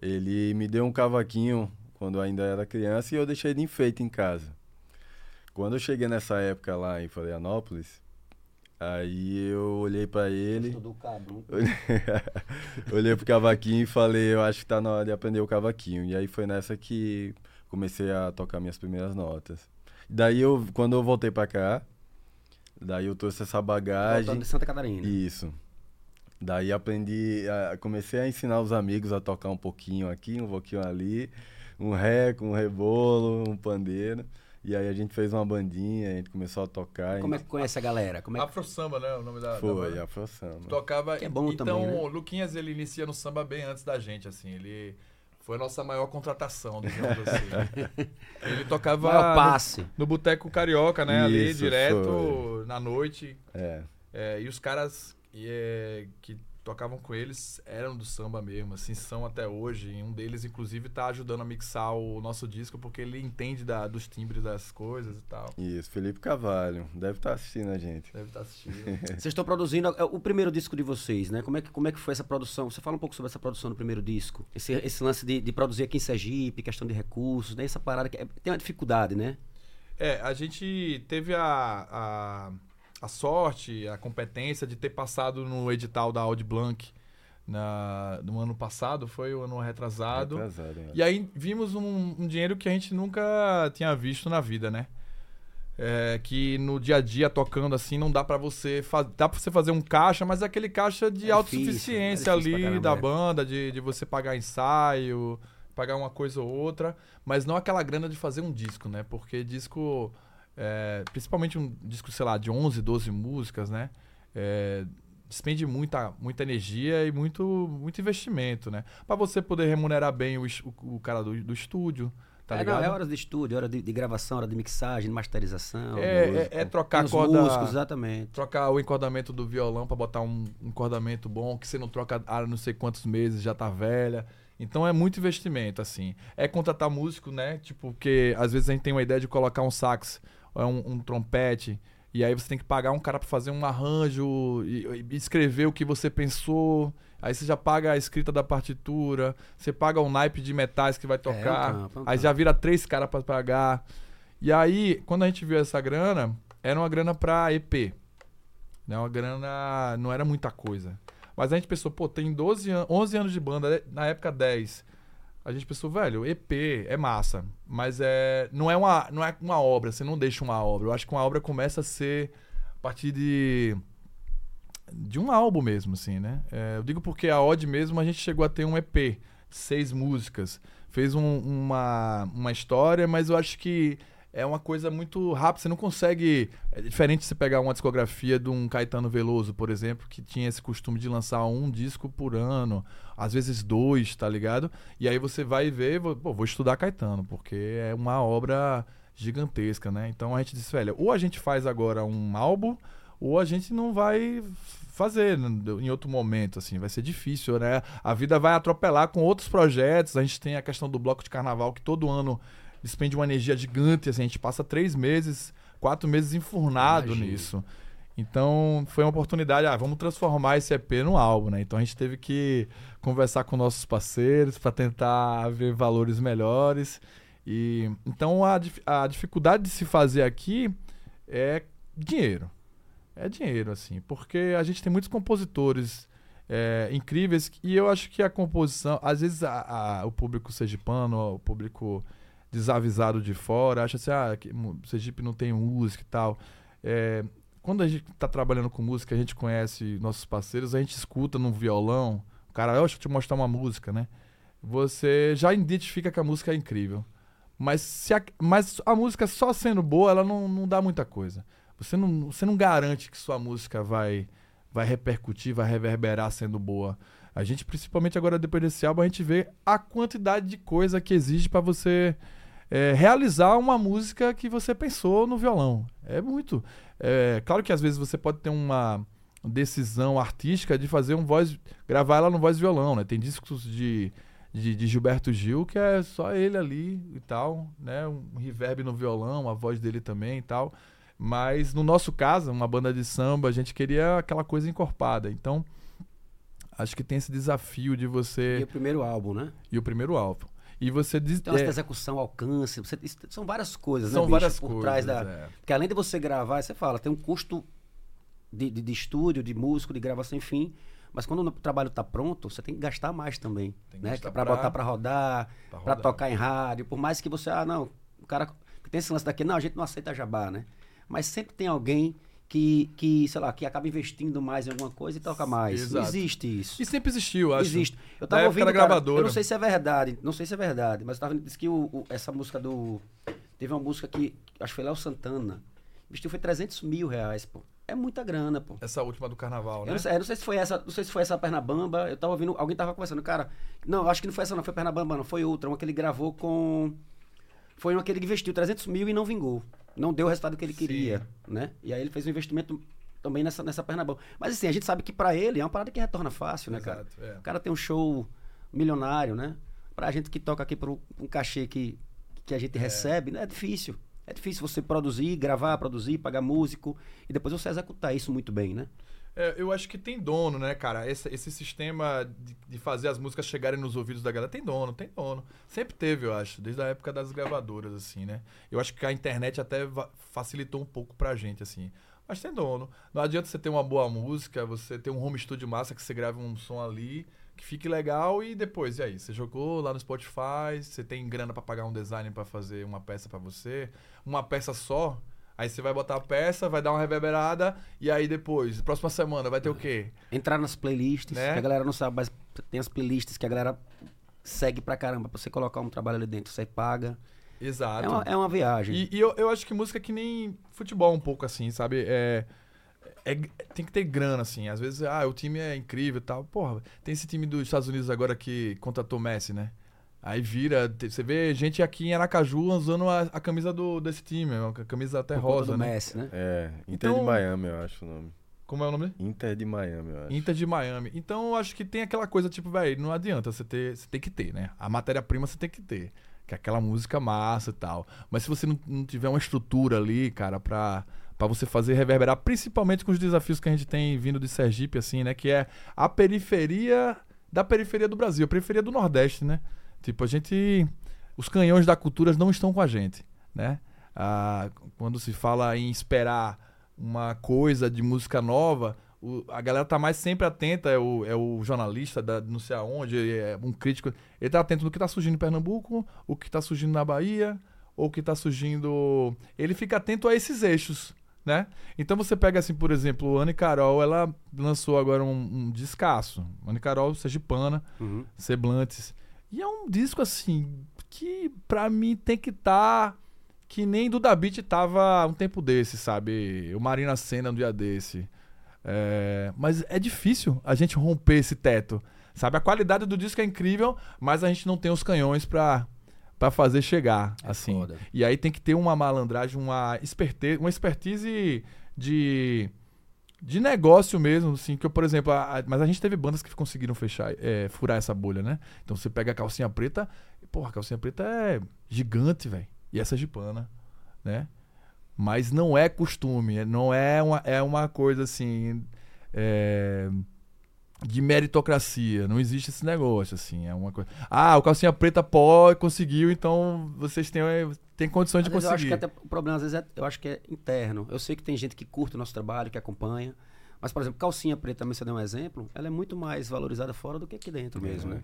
Ele me deu um cavaquinho quando ainda era criança e eu deixei de enfeite em casa. Quando eu cheguei nessa época lá em Florianópolis, aí eu olhei pra ele, Do cabo. olhei pro cavaquinho e falei, eu acho que tá na hora de aprender o cavaquinho. E aí foi nessa que comecei a tocar minhas primeiras notas. Daí eu, quando eu voltei pra cá, daí eu trouxe essa bagagem. Voltando de Santa Catarina. Isso. Daí aprendi, a- comecei a ensinar os amigos a tocar um pouquinho aqui, um pouquinho ali, um ré, um rebolo, um pandeiro. E aí a gente fez uma bandinha, a gente começou a tocar. Como é que conhece a galera? Como é que... Afro Samba, né? O nome da. da Foi, banda. Afro Samba. Tocava. Que é bom então, também, né? o Luquinhas ele inicia no samba bem antes da gente, assim. Ele foi a nossa maior contratação, digamos assim. ele tocava Maior no, passe. no Boteco Carioca, né? Ali, Isso, direto, foi. na noite. É. É, e os caras e, é, que tocavam com eles eram do samba mesmo, assim, são até hoje. E um deles, inclusive, tá ajudando a mixar o nosso disco, porque ele entende da- dos timbres das coisas e tal. Isso, Felipe Carvalho. Deve estar assistindo a gente. Deve estar assistindo. Vocês estão produzindo é, o primeiro disco de vocês, né? Como é, que, como é que foi essa produção? Você fala um pouco sobre essa produção do primeiro disco. Esse, esse lance de, de produzir aqui em Sergipe, questão de recursos, né? Essa parada que é- tem uma dificuldade, né? É, a gente teve a, a, a sorte, a competência de ter passado no edital da Audi Blanc na, no ano passado, foi o ano retrasado. Retrasado, né? E aí vimos um, um dinheiro que a gente nunca tinha visto na vida, né? É, que no dia a dia tocando assim não dá pra você fazer dá para você fazer um caixa mas é aquele caixa de É autossuficiência difícil, é difícil ali da é. banda de, de você pagar ensaio pagar uma coisa ou outra mas não aquela grana de fazer um disco né porque disco é, principalmente um disco sei lá de 11 12 músicas né é, despende muita, muita energia e muito, muito investimento, né? Pra você poder remunerar bem o, o, o cara do, do estúdio, tá é, não, é hora de estúdio, hora de, de gravação, hora de mixagem, masterização. É, é- é trocar a corda, músicos, exatamente. trocar o encordamento do violão pra botar um encordamento bom, que você não troca há não sei quantos meses, já tá velha. Então é muito investimento, assim. É contratar músico, né? Tipo, porque às vezes a gente tem uma ideia de colocar um sax, é um, um trompete, e aí você tem que pagar um cara pra fazer um arranjo e, e escrever o que você pensou. Aí você já paga a escrita da partitura, você paga o naipe de metais que vai tocar. campo, é um aí campo. já vira três caras pra pagar. E aí, quando a gente viu essa grana, era uma grana pra EP. Né? Uma grana. Não era muita coisa. Mas a gente pensou, pô, tem 12 an 11 anos de banda, na época 10. A gente pensou, velho, EP é massa, mas é não é uma não é uma obra, você não deixa uma obra. Eu acho que uma obra começa a ser a partir de de um álbum mesmo, assim, né? É, eu digo porque a Odd mesmo a gente chegou a ter um EP, seis músicas, fez um- uma, uma história, mas eu acho que é uma coisa muito rápida. Você não consegue. É diferente você pegar uma discografia de um Caetano Veloso, por exemplo, que tinha esse costume de lançar um disco por ano, às vezes dois, tá ligado? E aí você vai ver, vou, pô, vou estudar Caetano, porque é uma obra gigantesca, né? Então a gente disse, velho, ou a gente faz agora um álbum, ou a gente não vai fazer em outro momento, assim, vai ser difícil, né? A vida vai atropelar com outros projetos. A gente tem a questão do bloco de carnaval que todo ano despende uma energia gigante, assim, a gente passa três meses, quatro meses enfurnado Imagina. nisso. Então foi uma oportunidade, ah, vamos transformar esse EP num álbum, né? Então a gente teve que conversar com nossos parceiros para tentar ver valores melhores. E então a, a dificuldade de se fazer aqui é dinheiro. É dinheiro, assim, porque a gente tem muitos compositores é, incríveis e eu acho que a composição, às vezes a, a, o público sergipano, o público desavisado de fora, acha assim, ah, que Sergipe não tem música e tal. É, quando a gente está trabalhando com música, a gente conhece nossos parceiros, a gente escuta num violão, o cara, eu acho que te mostrar uma música, né? Você já identifica que a música é incrível. Mas, se a, mas a música só sendo boa, ela não, não dá muita coisa. Você não, você não garante que sua música vai, vai repercutir, vai reverberar sendo boa. A gente, principalmente agora depois desse álbum, a gente vê a quantidade de coisa que exige para você é, realizar uma música que você pensou no violão. É muito. É, claro que às vezes você pode ter uma decisão artística de fazer um voz. gravar ela no voz violão, né? Tem discos de, de, de, Gilberto Gil que é só ele ali e tal, né? Um reverb no violão, a voz dele também e tal. Mas no nosso caso, uma banda de samba, a gente queria aquela coisa encorpada. Então, acho que tem esse desafio de você. E o primeiro álbum, né? E o primeiro álbum. E você diz. Então, é, execução, alcance, você, são várias coisas, são né? São várias por coisas. Trás da, é. Porque além de você gravar, você fala, tem um custo de, de, de estúdio, de músico, de gravação, enfim. Mas quando o trabalho está pronto, você tem que gastar mais também. Tem né? Para pra... botar para rodar, para tocar em rádio. Por mais que você, ah, não, o cara tem esse lance daqui, não, a gente não aceita jabá, né? Mas sempre tem alguém que, que, sei lá, que acaba investindo mais em alguma coisa e toca mais. Exato. Existe isso. E sempre existiu, acho. Existe. Eu tava ouvindo, cara, gravadora. eu não sei se é verdade, não sei se é verdade, mas eu tava disse que o, o, essa música do teve uma música que acho que foi Léo Santana. Investiu foi 300 mil reais, pô. É muita grana, pô. Essa última do carnaval, né? Eu não sei, eu não sei se foi essa, não sei se foi essa Pernabamba. Eu tava ouvindo, alguém tava conversando, cara. Não, acho que não foi essa, não, foi Pernabamba, não, foi outra, uma que ele gravou com foi uma que ele investiu 300 mil e não vingou não deu o resultado que ele queria, Sim. né? E aí ele fez um investimento também nessa, nessa Pernambuco. Mas assim, a gente sabe que para ele é uma parada que retorna fácil, né, Exato, cara? É. O cara tem um show milionário, né? Pra gente que toca aqui por um cachê que, que a gente é. recebe, né? É difícil. É difícil você produzir, gravar, produzir, pagar músico e depois você executar isso muito bem, né? É, eu acho que tem dono, né, cara? Esse, esse sistema de, de, fazer as músicas chegarem nos ouvidos da galera tem dono, tem dono. Sempre teve, eu acho, desde a época das gravadoras, assim, né? Eu acho que a internet até facilitou um pouco pra gente, assim. Mas tem dono. Não adianta você ter uma boa música, você ter um home studio massa que você grave um som ali, que fique legal e depois, e aí? Você jogou lá no Spotify, você tem grana para pagar um designer para fazer uma peça para você, uma peça só Aí você vai botar a peça, vai dar uma reverberada, e aí depois, próxima semana, vai ter o quê? Entrar nas playlists, né? que a galera não sabe, mas tem as playlists que a galera segue pra caramba. Pra você colocar um trabalho ali dentro, você paga. Exato. É uma, é uma viagem. E, e eu, eu acho que música é que nem futebol um pouco assim, sabe? É, é, tem que ter grana, assim. Às vezes, ah, o time é incrível e tal. Porra, tem esse time dos Estados Unidos agora que contratou Messi, né? Aí vira, você vê gente aqui em Aracaju usando a, a camisa do, desse time, a camisa até Por rosa, do né? Messi, né? É, Inter então, de Miami, eu acho o nome. Como é o nome? Inter de Miami, eu acho. Inter de Miami. Então eu acho que tem aquela coisa, tipo, velho, não adianta você ter. Você tem que ter, né? A matéria-prima você tem que ter. Que é aquela música massa e tal. Mas se você não, não tiver uma estrutura ali, cara, pra, pra você fazer reverberar, principalmente com os desafios que a gente tem vindo de Sergipe, assim, né? Que é a periferia da periferia do Brasil, a periferia do Nordeste, né? Tipo, a gente. Os canhões da cultura não estão com a gente, né? Ah, quando se fala em esperar uma coisa de música nova, o, a galera tá mais sempre atenta, é o, é o jornalista da não sei aonde, é um crítico. Ele tá atento no que tá surgindo em Pernambuco, o que tá surgindo na Bahia, ou o que tá surgindo. Ele fica atento a esses eixos. Né? Então você pega assim, por exemplo, o Anne Carol, ela lançou agora um, um descasso. Anne Carol, Sergipana, uhum. Seblantes. E é um disco assim que para mim tem que estar tá que nem Duda Beat tava um tempo desse, sabe? O Marina Senna um dia desse. É, mas é difícil a gente romper esse teto. Sabe, a qualidade do disco é incrível, mas a gente não tem os canhões pra, pra fazer chegar, É assim. foda. E aí tem que ter uma malandragem, uma expertise, uma expertise de, de negócio mesmo, assim, que eu, por exemplo, a- a- mas a gente teve bandas que conseguiram fechar, é, furar essa bolha, né? Então você pega a calcinha preta, e, porra, a calcinha preta é gigante, velho. E essa é gipana, né? Mas não é costume, é- não é uma, é uma coisa assim. é, de meritocracia. Não existe esse negócio, assim. É uma coisa. Ah, o calcinha preta pó conseguiu, então vocês têm, têm condições de vezes eu acho conseguir. que até o problema às vezes é, eu acho que é interno. Eu sei que tem gente que curte o nosso trabalho, que acompanha. Mas, por exemplo, calcinha preta, também você deu um exemplo, ela é muito mais valorizada fora do que aqui dentro mesmo, né?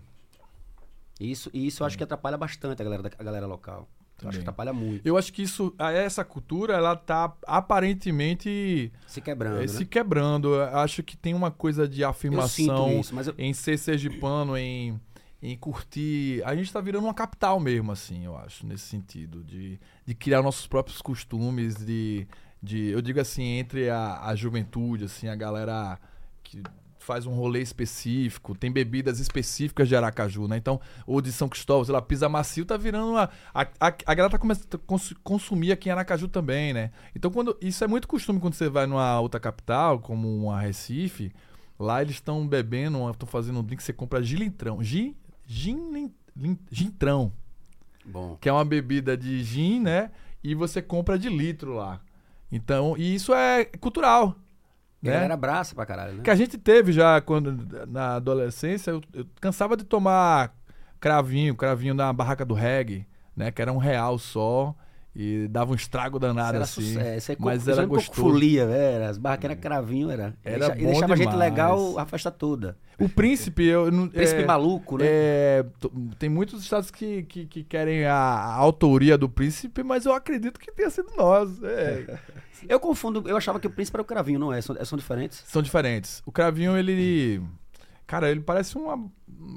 E Isso, e isso eu acho que atrapalha bastante a galera, a galera local. Eu acho que atrapalha muito. Eu acho que isso, essa cultura, ela tá aparentemente Se quebrando, eh, né? se quebrando. Eu acho que tem uma coisa de afirmação isso, em ser sergipano, em, em curtir. A gente tá virando uma capital mesmo, assim, eu acho, nesse sentido. De, de criar nossos próprios costumes, de. de eu digo assim, entre a, a juventude, assim, a galera que faz um rolê específico, tem bebidas específicas de Aracaju, né? Então, ou de São Cristóvão, sei lá, Pisa Macio tá virando uma. A, a, a galera tá começando a cons- consumir aqui em Aracaju também, né? Então, quando. Isso é muito costume quando você vai numa outra capital, como uma Recife. Lá eles estão bebendo, estão fazendo um drink você compra gilintrão. Gin, gin, lin- gintrão, bom. que é uma bebida de gin, né? E você compra de litro lá. Então, e isso é cultural. A Né? galera abraça pra caralho, né? Que a gente teve já quando na adolescência, eu, eu cansava de tomar cravinho, cravinho na barraca do reggae, né? Que era um real só e dava um estrago danado era assim. sucesso. Aí, mas era um gostoso. folia, velho. As barracas eram cravinho, era. Era e deixava a gente demais. legal a festa toda. O príncipe, eu não. Príncipe é, maluco, né? é, tem muitos estados que, que, que querem a, a autoria do príncipe, mas eu acredito que tenha sido nós. é. Eu confundo, eu achava que o príncipe era o cravinho, não é? São, são diferentes? São diferentes. O cravinho, ele. Cara, ele parece uma.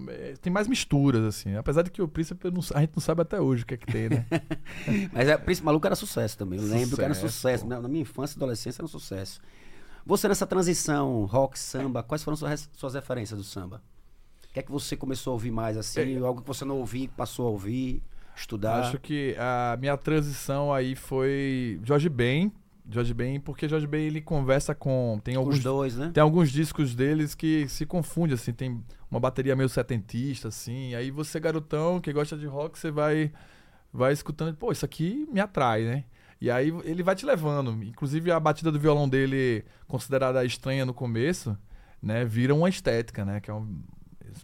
É, Tem mais misturas, assim. Apesar de que o príncipe não- a gente não sabe até hoje o que é que tem, né? Mas é, Príncipe Maluco era sucesso também. Eu lembro que era Sucesso, sucesso. pô. Na, na minha infância e adolescência era um sucesso. Você nessa transição rock, samba, quais foram suas, suas referências do samba? O que é que você começou a ouvir mais assim? Algo que você não ouvia, passou a ouvir, estudar? Acho que a minha transição aí foi Jorge Ben. Jorge Ben, porque Jorge Ben ele conversa com. Tem Os alguns dois, né? Tem alguns discos deles que se confunde, assim, tem uma bateria meio setentista, assim, aí você, garotão, que gosta de rock, você vai vai escutando, pô, isso aqui me atrai, né? E aí ele vai te levando. Inclusive a batida do violão dele, considerada estranha no começo, né, vira uma estética, né, que é um,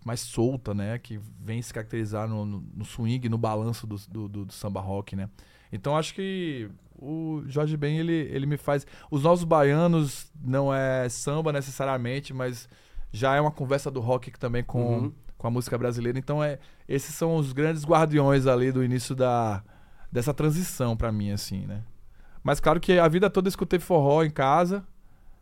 mais solta, né, que vem se caracterizar no, no, no swing, no balanço do, do, do- do samba rock, né? Então acho que o Jorge Ben, ele, ele me faz... Os nossos baianos não é samba necessariamente, mas já é uma conversa do rock também com, Uhum. com a música brasileira. Então é esses são os grandes guardiões ali do início da, dessa transição pra mim, assim, né? Mas claro que a vida toda eu escutei forró em casa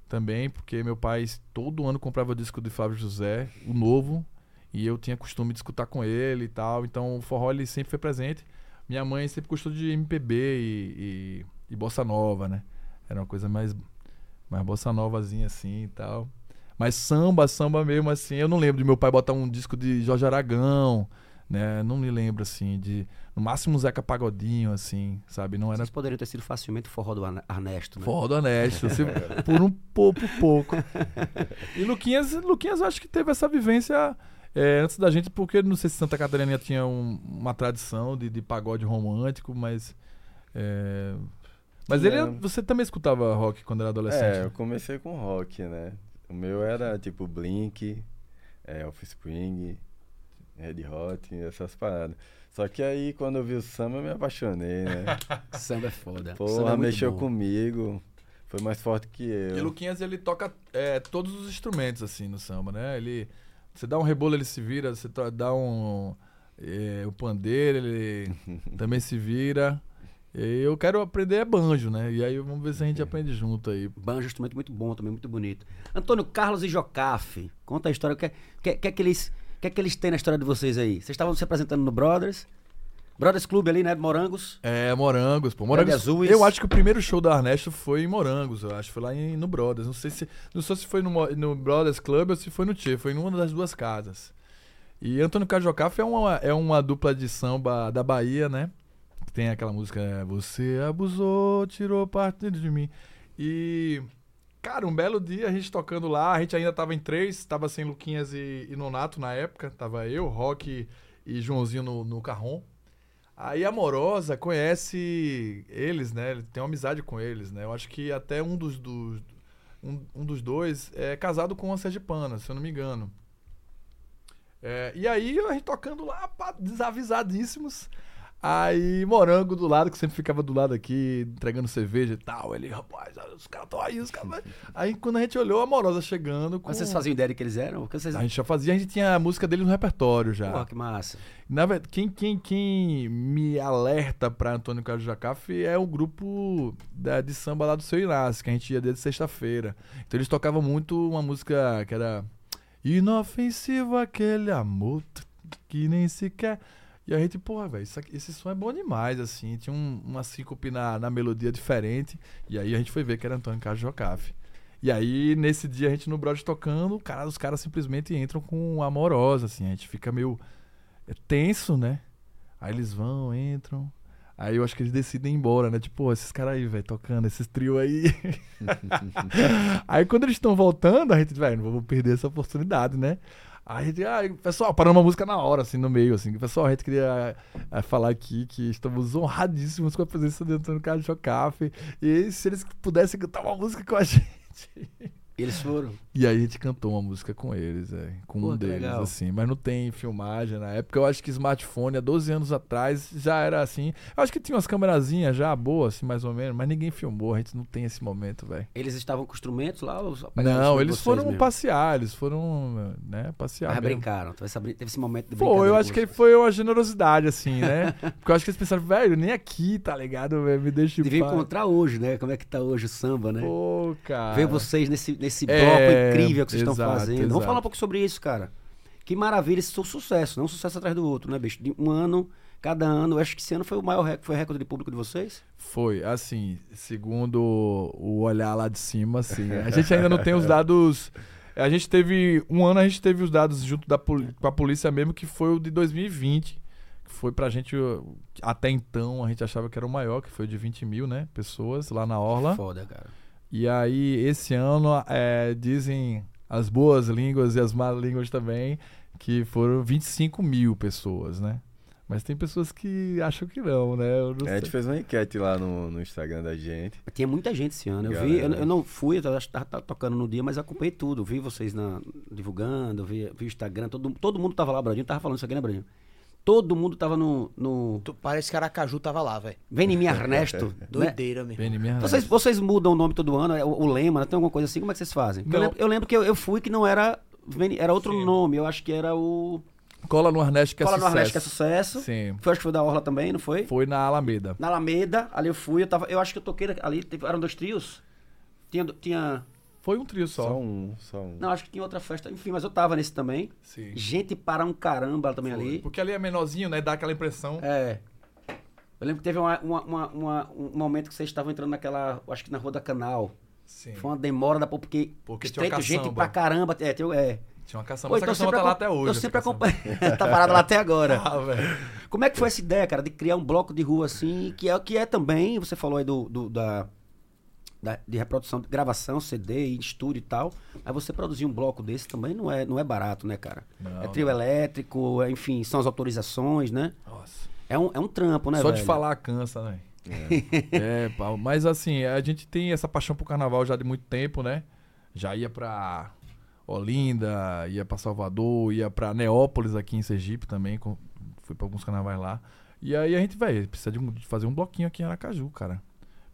também, porque meu pai todo ano comprava o disco de Flávio José, o novo, e eu tinha costume de escutar com ele e tal. Então o forró ele sempre foi presente. Minha mãe sempre gostou de MPB e, e, e bossa nova, né? Era uma coisa mais, mais bossa novazinha assim e tal. Mas samba, samba mesmo assim, eu não lembro de meu pai botar um disco de Jorge Aragão, né? Não me lembro assim de no máximo Zeca Pagodinho assim, sabe? Não era Vocês poderiam ter sido facilmente o forró do Arne- Ernesto, né? Forró do Honesto, assim, por um pouco, pouco. E Luquinhas, Luquinhas eu acho que teve essa vivência é, antes da gente, porque não sei se Santa Catarina tinha um- uma tradição de, de pagode romântico, mas. é, mas ele, você também escutava rock quando era adolescente? É, eu comecei com rock, né? O meu era tipo Blink, é, Offspring, Red Hot, essas paradas. Só que aí quando eu vi o samba eu me apaixonei, né? Samba é foda. Samba é Porra, mexeu bom. comigo. Foi mais forte que E eu. Luquinhas ele toca é, todos os instrumentos assim no samba, né? Ele, você dá um rebolo ele se vira, você dá um é, o pandeiro ele também se vira. E eu quero aprender é banjo, né? E aí vamos ver se a gente aprende junto aí. Banjo é um instrumento muito bom também, muito bonito. Antônio Carlos e Jocafe, conta a história. O que, que, que, que, eles, que, que eles têm na história de vocês aí? Vocês estavam se apresentando no Brothers, Brothers Club ali, né? Morangos. É, Morangos, pô. Morangos. Azuis. Eu acho que o primeiro show da Ernesto foi em Morangos, eu acho. Foi lá em, no Brothers. Não sei se. Não sei se foi no, no Brothers Club ou se foi no Tchê. Foi em uma das duas casas. E Antônio Cajocaf é uma, é uma dupla de samba da Bahia, né? Que tem aquela música é, Você abusou, tirou parte de mim. E. Cara, um belo dia a gente tocando lá, a gente ainda tava em três, tava sem Luquinhas e, e Nonato na época, tava eu, Rock e Joãozinho no, no carrom. Aí a Amorosa conhece eles, né? Tem uma amizade com eles, né? Eu acho que até um dos, dos- um, um dos dois é casado com uma sergipana, se eu não me engano. É, e aí a gente tocando lá, desavisadíssimos. Aí Morango do lado, que sempre ficava do lado aqui, entregando cerveja e tal. Ele, rapaz, os caras estão aí, os caras. Aí quando a gente olhou, a Amorosa chegando. Com... Mas vocês faziam ideia de que eles eram? Vocês... A gente já fazia, a gente tinha a música deles no repertório já. Pô, que massa. Na verdade, quem, quem, quem me alerta pra Antônio Carlos Jacafe é o grupo da, de samba lá do seu Inácio, que a gente ia desde sexta-feira. Então eles tocavam muito uma música que era Inofensivo aquele amor que nem sequer. E a gente, porra, velho, esse som é bom demais, assim. Tinha um, uma síncope na, na melodia diferente. E aí a gente foi ver que era Antônio Carlos Jocafe. E aí, nesse dia, a gente no Brod tocando, cara, os caras simplesmente entram com amorosa, assim. A gente fica meio é tenso, né? Aí eles vão, entram. Aí eu acho que eles decidem ir embora, né? Tipo, pô, esses caras aí, velho, tocando, esses trio aí. aí quando eles estão voltando, a gente, velho, não vamos perder essa oportunidade, né? A gente, ah, pessoal, parando uma música na hora, assim, no meio, assim. Pessoal, a gente queria eh, falar aqui que estamos honradíssimos com a presença de Antônio Carlos Chocafe. E se eles pudessem cantar uma música com a gente. Eles foram. E aí a gente cantou uma música com eles, é, com Pô, um deles, legal. assim. Mas não tem filmagem na época. Eu acho que smartphone, há 12 anos atrás, já era assim. Eu acho que tinha umas câmerazinhas já boas, assim, mais ou menos, mas ninguém filmou. A gente não tem esse momento, velho. Eles estavam com instrumentos lá? Não, eles foram mesmo? passear, eles foram, né, passear. Mas mesmo. brincaram. Teve, esse momento de Foi, eu acho que foi uma generosidade, assim, né? Porque eu acho que eles pensaram, velho, nem aqui, tá ligado? velho? Me deixa Devia encontrar hoje, né? Como é que tá hoje o samba, né? Pô, cara. Ver vocês nesse, nesse bloco É, incrível que vocês estão exato, fazendo. exato. Vamos falar um pouco sobre isso, cara. Que maravilha, esse é um sucesso, não um sucesso atrás do outro, né, bicho? De um ano, cada ano. Eu acho que esse ano foi o maior recorde, foi recorde de público de vocês. Foi, assim, segundo o olhar lá de cima, assim. A gente ainda não tem os dados. A gente teve. Um ano a gente teve os dados junto da, com a polícia mesmo, que foi o de 2020. Que foi pra gente. Até então, a gente achava que era o maior, que foi o de 20 mil, né? Pessoas lá na Orla. Foda, cara. E aí, esse ano, é, dizem as boas línguas e as más línguas também, que foram 25 mil pessoas, né? Mas tem pessoas que acham que não, né? Eu não É, a gente fez uma enquete lá no, no Instagram da gente. Tinha muita gente esse ano. Eu vi, eu, Galera. eu não fui, eu acho que tava, tava tocando no dia, mas acompanhei tudo. Vi vocês na, divulgando, vi, vi o Instagram, todo, todo mundo tava lá, Bradinho tava falando isso aqui, né, Bradinho? Todo mundo tava no. no... Tu- Parece que Aracaju tava lá, velho. Vem em mim, Ernesto. né? Doideira, meu. Bem, minha Vocês, vocês mudam o nome todo ano, é o, o lema, né? tem alguma coisa assim? Como é que vocês fazem? Eu, lembro, eu lembro que eu, eu fui que não era. Era outro Sim. nome, eu acho que era o. Cola no Arneste que é Cola no sucesso. Arneste, que é sucesso. Sim. Foi, acho que foi da Orla também, não foi? Foi na Alameda. Na Alameda, ali eu fui, eu tava. Eu acho que eu toquei ali, eram dois trios. Tinha. tinha Foi um trio só. Só um, só um. não, acho que tinha outra festa, enfim, mas eu tava nesse também. Sim. Gente para um caramba também Foi. ali. Porque ali é menorzinho, né? Dá aquela impressão. É. Eu lembro que teve uma- uma- uma- uma- um momento que vocês estavam entrando naquela. Acho que na Rua da Canal. Sim. Foi uma demora da porra, porque, Porque tinha uma estreito gente pra caramba. É, tem, é. Tinha uma caçamba. Pô, Essa então caçamba tá lá até hoje. Eu sempre acompanho. tá parado lá até agora. Ah, velho. Como é que foi essa ideia, cara, de criar um bloco de rua assim, que é o que é também, você falou aí do, do- da- de reprodução, de gravação, CD, estúdio e tal, mas você produzir um bloco desse também não é, não é barato, né, cara? Não, é trio elétrico, é, enfim, são as autorizações, né? Nossa. É um, é um trampo, né, Só de velho? falar cansa, né? É, pá, mas assim, a gente tem essa paixão pro carnaval já de muito tempo, né? Já ia pra Olinda, ia pra Salvador, ia pra Neópolis aqui em Sergipe também, com- fui pra alguns carnavais lá. E aí a gente, velho, precisa de, de fazer um bloquinho aqui em Aracaju, cara.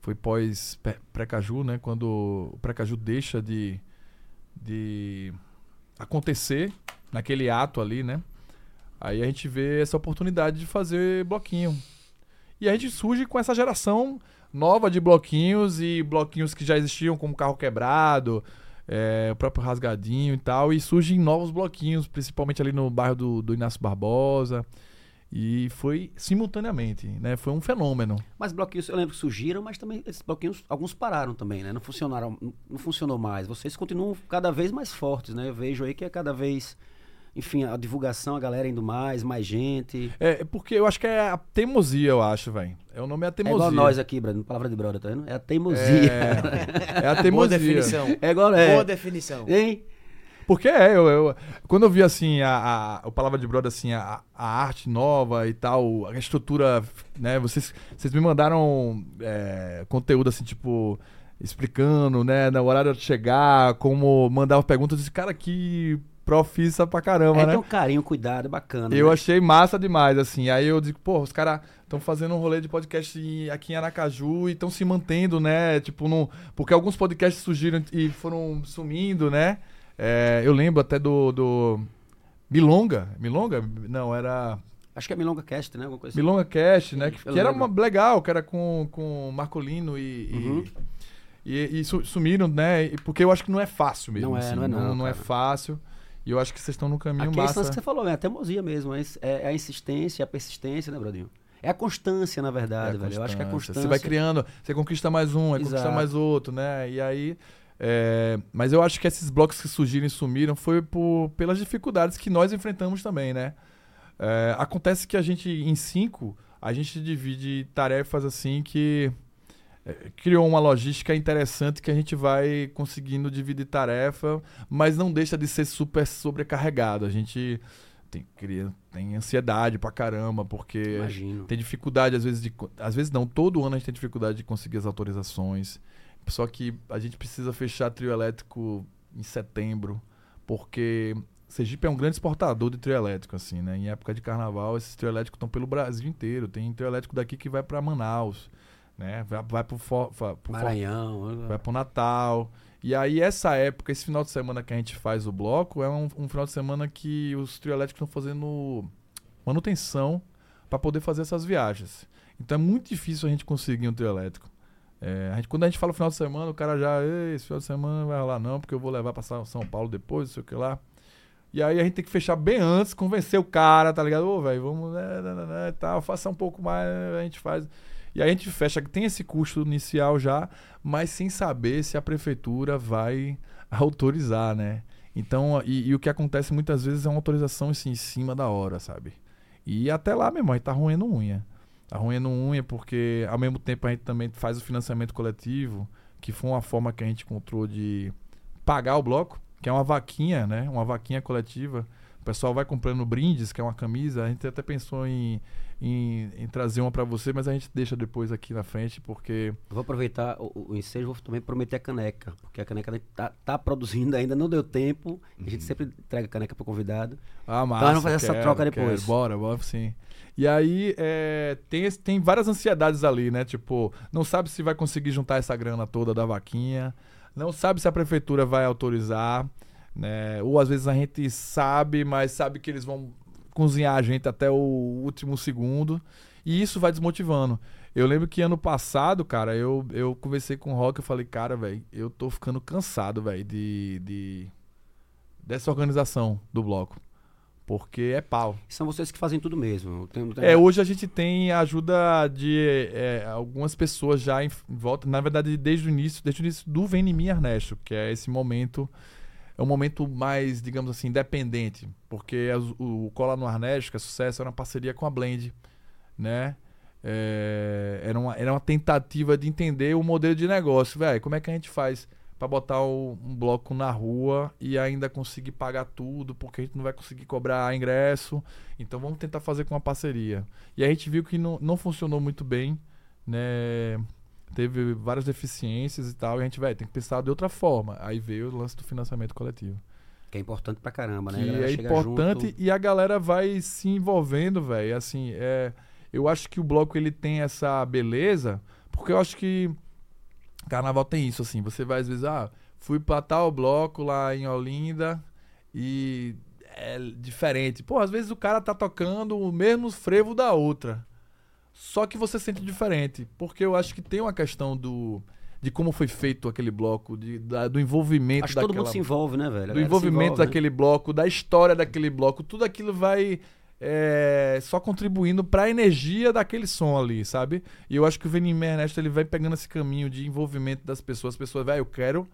Foi pós pré-caju, né? Quando o pré-caju deixa de, de acontecer naquele ato ali, né? Aí a gente vê essa oportunidade de fazer bloquinho. E a gente surge com essa geração nova de bloquinhos e bloquinhos que já existiam, como Carro Quebrado, é, o próprio Rasgadinho e tal. E surgem novos bloquinhos, principalmente ali no bairro do, do Inácio Barbosa. E foi simultaneamente, né? Foi um fenômeno. Mas bloquinhos, eu lembro que surgiram, mas também esses bloquinhos, alguns pararam também, né? Não funcionaram, não- funcionou mais. Vocês continuam cada vez mais fortes, né? Eu vejo aí que é cada vez, enfim, a divulgação, a galera indo mais, mais gente. É, é porque eu acho que é a teimosia, eu acho, velho. É o nome é a É teimosia. igual nós aqui, Brad, palavra de brother, tá vendo? É a teimosia. É, é a Boa teimosia. definição. É igual, é. Boa definição. Hein? Porque é, eu, eu- quando eu vi assim, a, a, a palavra de brother, assim, a, a arte nova e tal, a estrutura, né? Vocês, vocês me mandaram é, conteúdo assim, tipo, explicando, né, no horário de chegar, como mandar perguntas, eu disse, cara, que profissa pra caramba, É, né? tem um carinho, cuidado, é bacana. Eu né? achei massa demais, assim. Aí eu digo, pô, os caras estão fazendo um rolê de podcast aqui em Aracaju e estão se mantendo, né? Tipo, no, porque alguns podcasts surgiram e foram sumindo, né? É, eu lembro até do, do Milonga. Milonga? Não, era Acho que é Milonga Cast, né? Alguma coisa assim. Milonga Cast, né? Que, que era uma, legal, que era com, com Marcolino e... e- Uhum. E, e su- sumiram, né? E- Porque eu acho que não é fácil mesmo. Não é, assim, não é não, não é cara. fácil. E eu acho que vocês estão no caminho Aqui é massa. lance que você falou, é a teimosia mesmo. É, é- é a insistência, é a persistência, né, Brodinho? É a constância, na verdade, É velho. Eu acho que é a constância. Você vai criando, você conquista mais um, aí conquista mais outro, né? E aí. É, Mas eu acho que esses blocos que surgiram e sumiram foi por, pelas dificuldades que nós enfrentamos também, né? É, acontece que a gente, em cinco, a gente divide tarefas assim que. é, Criou uma logística interessante que a gente vai conseguindo dividir tarefa, mas não deixa de ser super sobrecarregado. A gente tem, cria, tem ansiedade pra caramba, porque Imagino. tem dificuldade, às vezes, de. Às vezes não, todo ano a gente tem dificuldade de conseguir as autorizações. Só que a gente precisa fechar trio elétrico em setembro, porque Sergipe é um grande exportador de trio elétrico, assim, né? Em época de carnaval, esses trio elétricos estão pelo Brasil inteiro. Tem trio elétrico daqui que vai para Manaus, né? Vai, vai pro, for, fa- pro for- Maranhão. vai pro Natal. E aí, essa época, esse final de semana que a gente faz o bloco, é um, um final de semana que os trio elétricos estão fazendo manutenção para poder fazer essas viagens. Então é muito difícil a gente conseguir um trio elétrico. É, a gente- quando a gente fala final de semana, o cara já, "Ei, esse final de semana não vai rolar não, porque eu vou levar pra São Paulo depois, não sei o que lá. E aí a gente tem que fechar bem antes, convencer o cara, tá ligado? Ô, velho, vamos, né, né, né, né, faça um pouco mais, a gente faz. E aí a gente fecha, tem esse custo inicial já, mas sem saber se a prefeitura vai autorizar, né? Então, e, e o que acontece muitas vezes é uma autorização assim, em cima da hora, sabe? E até lá, meu irmão, a gente tá roendo unha. Tá roendo unha porque, ao mesmo tempo, a gente também faz o financiamento coletivo, que foi uma forma que a gente encontrou de pagar o bloco, que é uma vaquinha, né? Uma vaquinha coletiva. O pessoal vai comprando brindes, que é uma camisa. A gente até pensou em, em, em trazer uma pra você, mas a gente deixa depois aqui na frente, porque Vou aproveitar o, o ensejo, vou também prometer a caneca, porque a caneca a gente tá, tá produzindo ainda, não deu tempo. A gente sempre entrega a caneca pro convidado. Ah, massa. Então, vamos fazer essa quero, troca depois. quero. Bora, bora sim. E aí, é, tem, tem várias ansiedades ali, né? Tipo, não sabe se vai conseguir juntar essa grana toda da vaquinha, não sabe se a prefeitura vai autorizar, né? Ou às vezes a gente sabe, mas sabe que eles vão cozinhar a gente até o último segundo. E isso vai desmotivando. Eu lembro que ano passado, cara, eu, eu conversei com o Rock e falei, cara, velho, eu tô ficando cansado, velho, de, de. dessa organização do bloco. Porque é pau. São vocês que fazem tudo mesmo. Tem, tem- É, hoje a gente tem a ajuda de é, algumas pessoas já em em volta, na verdade, desde o início, desde o início do Vem em mim, Ernesto, que é esse momento, é um momento mais, digamos assim, independente, porque as- o, o Cola no Ernesto, que é sucesso, era uma parceria com a Blend, né? É, era, uma, era uma tentativa de entender o modelo de negócio, velho, como é que a gente faz para botar o- um bloco na rua e ainda conseguir pagar tudo, porque a gente não vai conseguir cobrar ingresso, então vamos tentar fazer com uma parceria. E a gente viu que não, não funcionou muito bem, né? Teve várias deficiências e tal, e a gente, vai tem que pensar de outra forma. Aí veio o lance do financiamento coletivo. Que é importante pra caramba, né? Que é importante junto. e a galera vai se envolvendo, velho. Assim, é, eu acho que o bloco ele tem essa beleza, porque eu acho que carnaval tem isso, assim. Você vai às vezes, ah, fui pra tal bloco lá em Olinda e é diferente. Pô, às vezes o cara tá tocando o mesmo frevo da outra. Só que você sente diferente, porque eu acho que tem uma questão do de como foi feito aquele bloco, de, da- do envolvimento Acho que todo daquela mundo se envolve, né, velho? Do envolvimento envolve, né? daquele bloco, da história daquele bloco, tudo aquilo vai é, só contribuindo pra energia daquele som ali, sabe? E eu acho que o Venimir Ernesto ele vai pegando esse caminho de envolvimento das pessoas. As pessoas, velho, eu quero.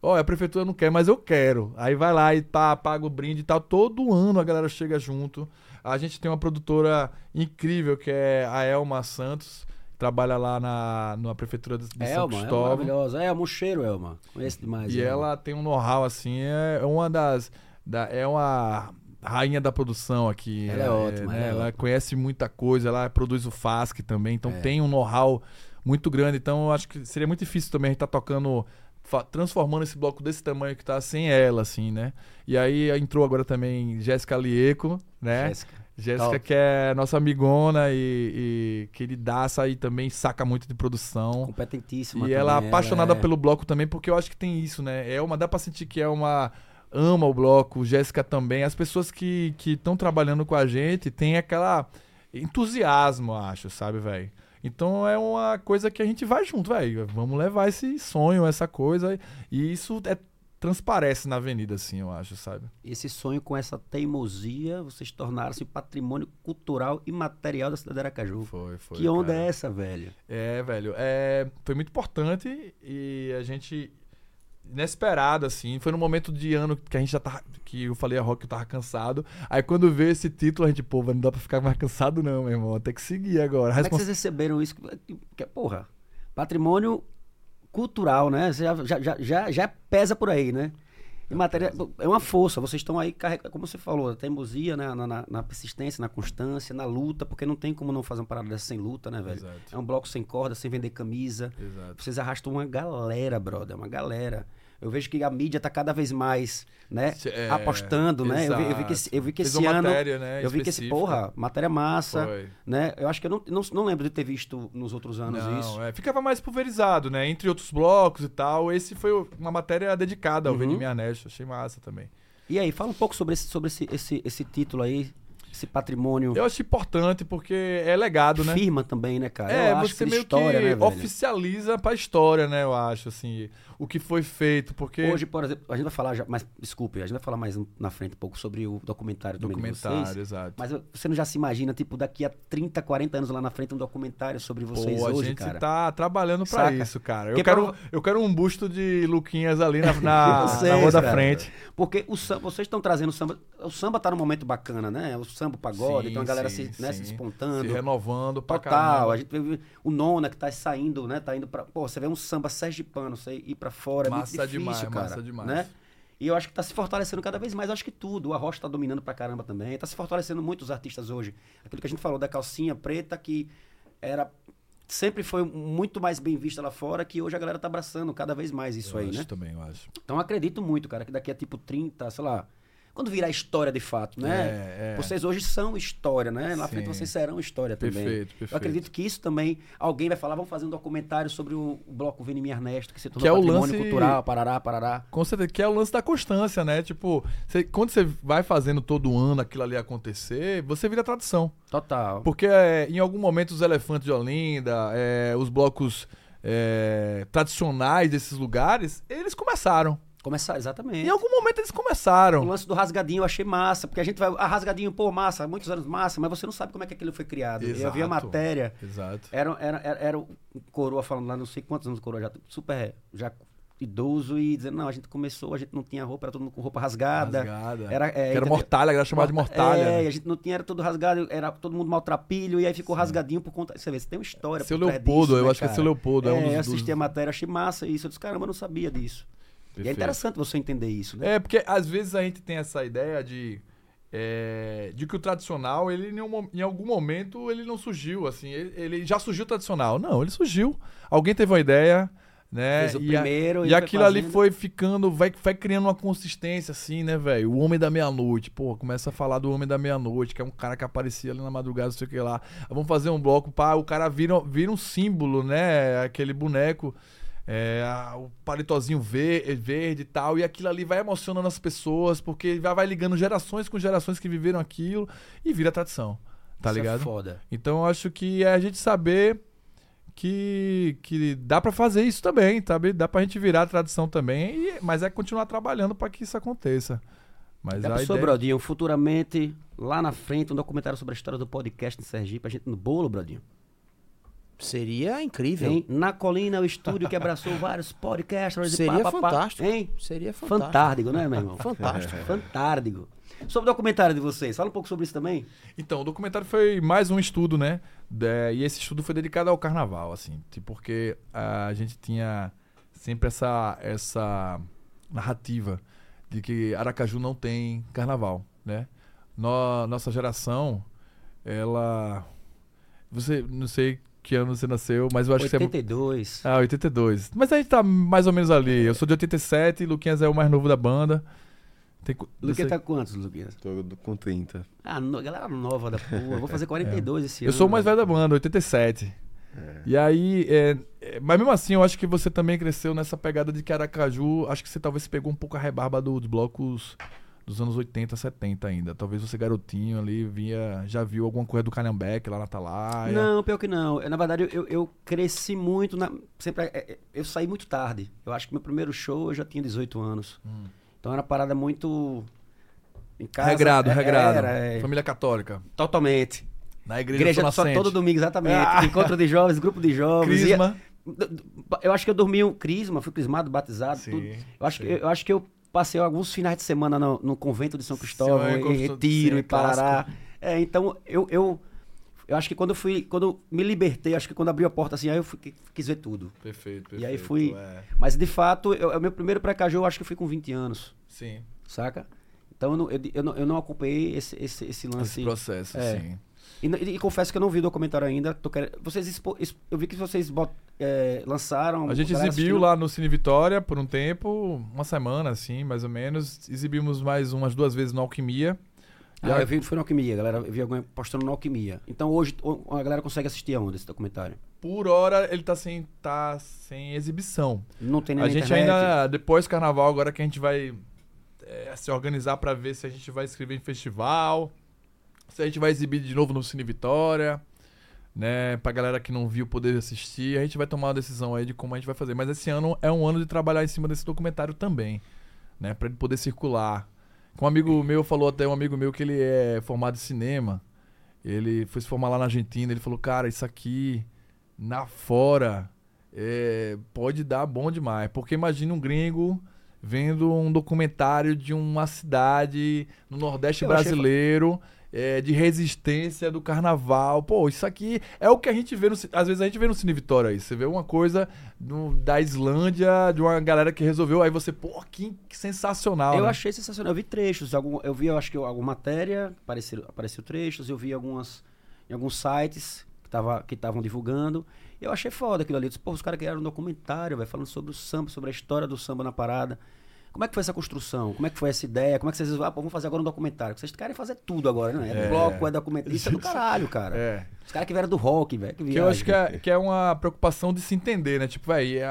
Ó, a prefeitura não quer, mas eu quero. Aí vai lá e pá, paga o brinde e tal. Todo ano a galera chega junto. A gente tem uma produtora incrível que é a Elma Santos. Trabalha lá na, na prefeitura de, São Elma, é Cristóvão. maravilhosa. É, um cheiro, Elma. Conheço demais. E Elma. ela tem um know-how, assim, é uma das. Da, é uma rainha da produção aqui. Ela é ótima, né? ela é Ela ótima. conhece muita coisa, ela produz o FASC também, então É. tem um know-how muito grande. Então eu acho que seria muito difícil também a gente estar tocando. fa- Transformando esse bloco desse tamanho que tá sem ela, assim, né? E aí entrou agora também Jéssica Lieco, né? Jéssica. Jéssica, que é nossa amigona e, e queridaça aí também saca muito de produção. Competentíssima E ela é apaixonada é- pelo bloco também, porque eu acho que tem isso, né? É uma, dá pra sentir que é uma. Ama o bloco, Jéssica também. As pessoas que estão trabalhando com a gente têm aquela entusiasmo, acho, sabe, velho? Então é uma coisa que a gente vai junto, velho. Vamos levar esse sonho, essa coisa. E isso é, transparece na avenida, assim, eu acho, sabe? Esse sonho com essa teimosia, vocês tornaram-se patrimônio cultural e material da cidade de Aracaju. Foi, foi. que onda cara. é essa, velho? É, velho, é, foi muito importante e a gente inesperado assim, foi no momento de ano que a gente já tava que eu falei a Rock que eu tava cansado. Aí quando veio esse título, a gente, pô, não dá pra ficar mais cansado não, meu irmão, tem que seguir agora. Como é que Respons- vocês receberam isso? Que, porra, patrimônio cultural, né? Você já, já, já, já pesa por aí, né? E matéria, é uma força, vocês estão aí, como você falou, a teimosia né? na, na, na persistência, na constância, na luta, porque não tem como não fazer uma parada dessa sem luta, né, velho? Exato. É um bloco sem corda, sem vender camisa. Exato. Vocês arrastam uma galera, brother, uma galera. Eu vejo que a mídia tá cada vez mais, né, É, apostando, né? Eu vi, eu vi que esse, eu vi que Fez esse ano matéria, né, eu vi que esse porra, matéria massa, Foi. né? Eu acho que eu não, não, não lembro de ter visto nos outros anos Não, isso. é, ficava mais pulverizado, né? Entre outros blocos e tal. Esse foi uma matéria dedicada ao Uhum. Veni Minha Neste, achei massa também. E aí, fala um pouco sobre esse, sobre esse, esse, esse título aí, esse patrimônio. Eu acho importante porque é legado, né? Firma também, né, cara? É, eu você meio história, que né, oficializa pra história, né? Eu acho, assim, o que foi feito, porque... Hoje, por exemplo, a gente vai falar já, mas desculpe, a gente vai falar mais na frente um pouco sobre o documentário também de documentário, vocês. exato. Mas você não já se imagina, tipo, daqui a 30, 40 anos lá na frente, um documentário sobre vocês Pô, a hoje, gente cara? tá trabalhando pra Saca? isso, cara. Eu quero, pra- eu quero um busto de Luquinhas ali na, na, sei, na rua da cara. frente. Porque o samba, vocês estão trazendo o samba. O samba tá num momento bacana, né? O samba, o pagode, Sim, então a galera sim, se, né, se sim. espontando. Se renovando pra Total, caramba. a gente vê o Nona que tá saindo, né? Tá indo pra. Pô, você vê um samba sergipano, você ir pra fora, é Massa muito difícil, demais, cara. massa demais. Né? E eu acho que tá se fortalecendo cada vez mais. Eu acho que tudo. O Arrocha tá dominando pra caramba também. Tá se fortalecendo muito os artistas hoje. Aquilo que a gente falou da calcinha preta, que era. Sempre foi muito mais bem vista lá fora, que hoje a galera tá abraçando cada vez mais isso Eu aí, acho né? também, eu acho. Então eu acredito muito, cara, que daqui a tipo 30, sei lá. Quando virar história de fato, né? É, é. Vocês hoje são história, né? Lá Sim. frente vocês serão história também. Perfeito, perfeito. Eu acredito que isso também. Alguém vai falar, vamos fazer um documentário sobre o, bloco Vini Ernesto, que se tornou Que é o patrimônio lance- cultural, parará, parará. Com certeza, que é o lance da constância, né? Tipo, você- quando você vai fazendo todo ano aquilo ali acontecer, você vira tradição. Total. Porque é, em algum momento os elefantes de Olinda, é, os blocos é, tradicionais desses lugares, eles começaram. Começar, exatamente. Em algum momento eles O começaram. lance do rasgadinho eu achei massa, porque a gente vai. Ah, rasgadinho, pô, massa, há muitos anos massa, mas você não sabe como é que aquilo foi criado. Eu vi a Exato. matéria. Exato. Era, era, era, era o Coroa falando lá, não sei quantos anos o Coroa já, super já idoso e dizendo, não, a gente começou, a gente não tinha roupa, era todo mundo com roupa rasgada. Rasgada. Era, é, era mortalha, era chamado de mortalha. É, e né? a gente não tinha, era tudo rasgado, era todo mundo maltrapilho, e aí ficou rasgadinho por conta. Você vê, você tem uma história. Seu Leopoldo, disso, eu né, acho que é cara? seu Leopoldo, é um dos- eu assisti dos- a matéria, achei massa isso. Eu disse, caramba, eu não sabia disso. E é Perfeito. interessante você entender isso, né? É, porque às vezes a gente tem essa ideia de. é, de que o tradicional, ele em, um- em algum momento, ele não surgiu, assim, ele, ele já surgiu tradicional. Não, ele surgiu. Alguém teve uma ideia, né? Fez o e a- primeiro e, e aquilo ali fazendo. foi ficando, vai, vai criando uma consistência, assim, né, velho? O Homem da Meia-Noite, pô, começa a falar do Homem da Meia-Noite, que é um cara que aparecia ali na madrugada, não sei o que lá. Vamos fazer um bloco, pá, o cara vira, vira um símbolo, né? Aquele boneco. É, a- o palitozinho ver- verde e tal, e aquilo ali vai emocionando as pessoas, porque vai, vai ligando gerações com gerações que viveram aquilo e vira tradição, tá Isso é ligado? foda. Então eu acho que é a gente saber que, que dá pra fazer isso também, sabe? Dá pra gente virar tradição também, e- mas é continuar trabalhando pra que isso aconteça. Mas Já a pensou, ideia... Brodinho, futuramente lá na frente, um documentário sobre a história do podcast em Sergipe, a gente no bolo, Brodinho. Seria incrível. Hein? Na colina, o estúdio que abraçou vários podcasters. e Seria pá, pá, pá. fantástico. Hein? Seria fantástico. Fantárdigo, né, meu irmão? Fantástico. Fantárdigo. Sobre o documentário de vocês, fala um pouco sobre isso também. Então, o documentário foi mais um estudo, né? De- e esse estudo foi dedicado ao carnaval, assim. tipo, Porque a gente tinha sempre essa, essa narrativa de que Aracaju não tem carnaval, né? No- nossa geração, ela... Você, não sei que ano você nasceu, mas eu acho que você é... 82. Ah, 82. Mas a gente tá mais ou menos ali. Eu sou de 87, Luquinhas é o mais novo da banda. Tem, cu- Luquinha você- tá com quantos, Luquinhas? Tô com 30. Ah, no, galera nova da porra. Eu vou fazer 42 esse É. Eu ano. sou o mais velho da banda, 87. E aí, é, é, mas mesmo assim, eu acho que você também cresceu nessa pegada de que Aracaju, acho que você talvez pegou um pouco a rebarba do- dos blocos dos anos 80, 70 ainda. Talvez você garotinho ali via, já viu alguma coisa do Calhambeck lá na Atalaia. Não, pior que não. Eu, na verdade, eu, eu cresci muito. Na, sempre, é, é, eu saí muito tarde. Eu acho que meu primeiro show eu já tinha 18 anos. Então era uma parada muito. Em casa. regrado, é, regrado. Era, é, Família católica. totalmente. Na igreja, Igreja só todo domingo, exatamente. Ah. Encontro de jovens, grupo de jovens. Crisma. Ia- Eu acho que eu dormi um crisma, fui crismado, batizado, Sim, tudo. Eu acho, sim. que, eu acho que eu passei alguns finais de semana no, no convento de São Cristóvão, em Retiro, em Parará. clássico. É, então eu, eu, eu acho que quando eu fui, quando eu me libertei, acho que quando abriu a porta assim, aí eu fui- quis ver tudo. Perfeito, perfeito. E aí fui. é. Mas de fato, eu, o meu primeiro pré-caju, eu acho que eu fui com 20 anos, Sim, saca? Então eu não, eu, eu não, eu não acompanhei esse, esse, esse lance. esse processo, é. sim. E, n- e confesso que eu não vi o documentário ainda. Tô querendo, vocês expo- ex- eu vi que vocês bot, é, lançaram. A gente exibiu assistindo. lá no Cine Vitória por um tempo, uma semana, assim, mais ou menos. Exibimos mais umas duas vezes no Alquimia. Ah, Já- eu vi, foi no Alquimia, galera. Eu vi alguém postando no Alquimia. Então hoje a galera consegue assistir aonde esse documentário? Por hora ele tá sem, tá sem exibição. Não tem nem A gente internet. ainda, depois do carnaval, agora que a gente vai é, se organizar pra ver se a gente vai escrever em festival, se a gente vai exibir de novo no Cine Vitória, né? Pra galera que não viu poder assistir, a gente vai tomar uma decisão aí de como a gente vai fazer. Mas esse ano é um ano de trabalhar em cima desse documentário também, né? Pra ele poder circular. Um amigo meu falou até um amigo meu que ele é formado em cinema. Ele foi se formar lá na Argentina. Ele falou, cara, isso aqui na fora é, pode dar bom demais. Porque imagina um gringo vendo um documentário de uma cidade no Nordeste Eu achei brasileiro. É, de resistência do carnaval. Pô, isso aqui é o que a gente vê no. Às vezes a gente vê no Cine Vitória aí. Você vê uma coisa no- da Islândia, de uma galera que resolveu. Aí você, pô, que, que sensacional. Eu né? achei sensacional. Eu vi trechos. Algum, eu vi, eu acho que alguma matéria, apareceu, apareceu trechos. Eu vi algumas, em alguns sites que estavam divulgando. Eu achei foda aquilo ali. Eu disse, Pô, os caras criaram um documentário, vai falando sobre o samba, sobre a história do samba na parada. Como é que foi essa construção? Como é que foi essa ideia? Como é que vocês. Ah, pô, vamos fazer agora um documentário. Vocês querem fazer tudo agora, né? É, É. bloco, é documentário. Isso é do caralho, cara. É. Os caras que vieram do rock, velho. Que, Que eu acho que é, que é uma preocupação de se entender, né? Tipo, véi, é,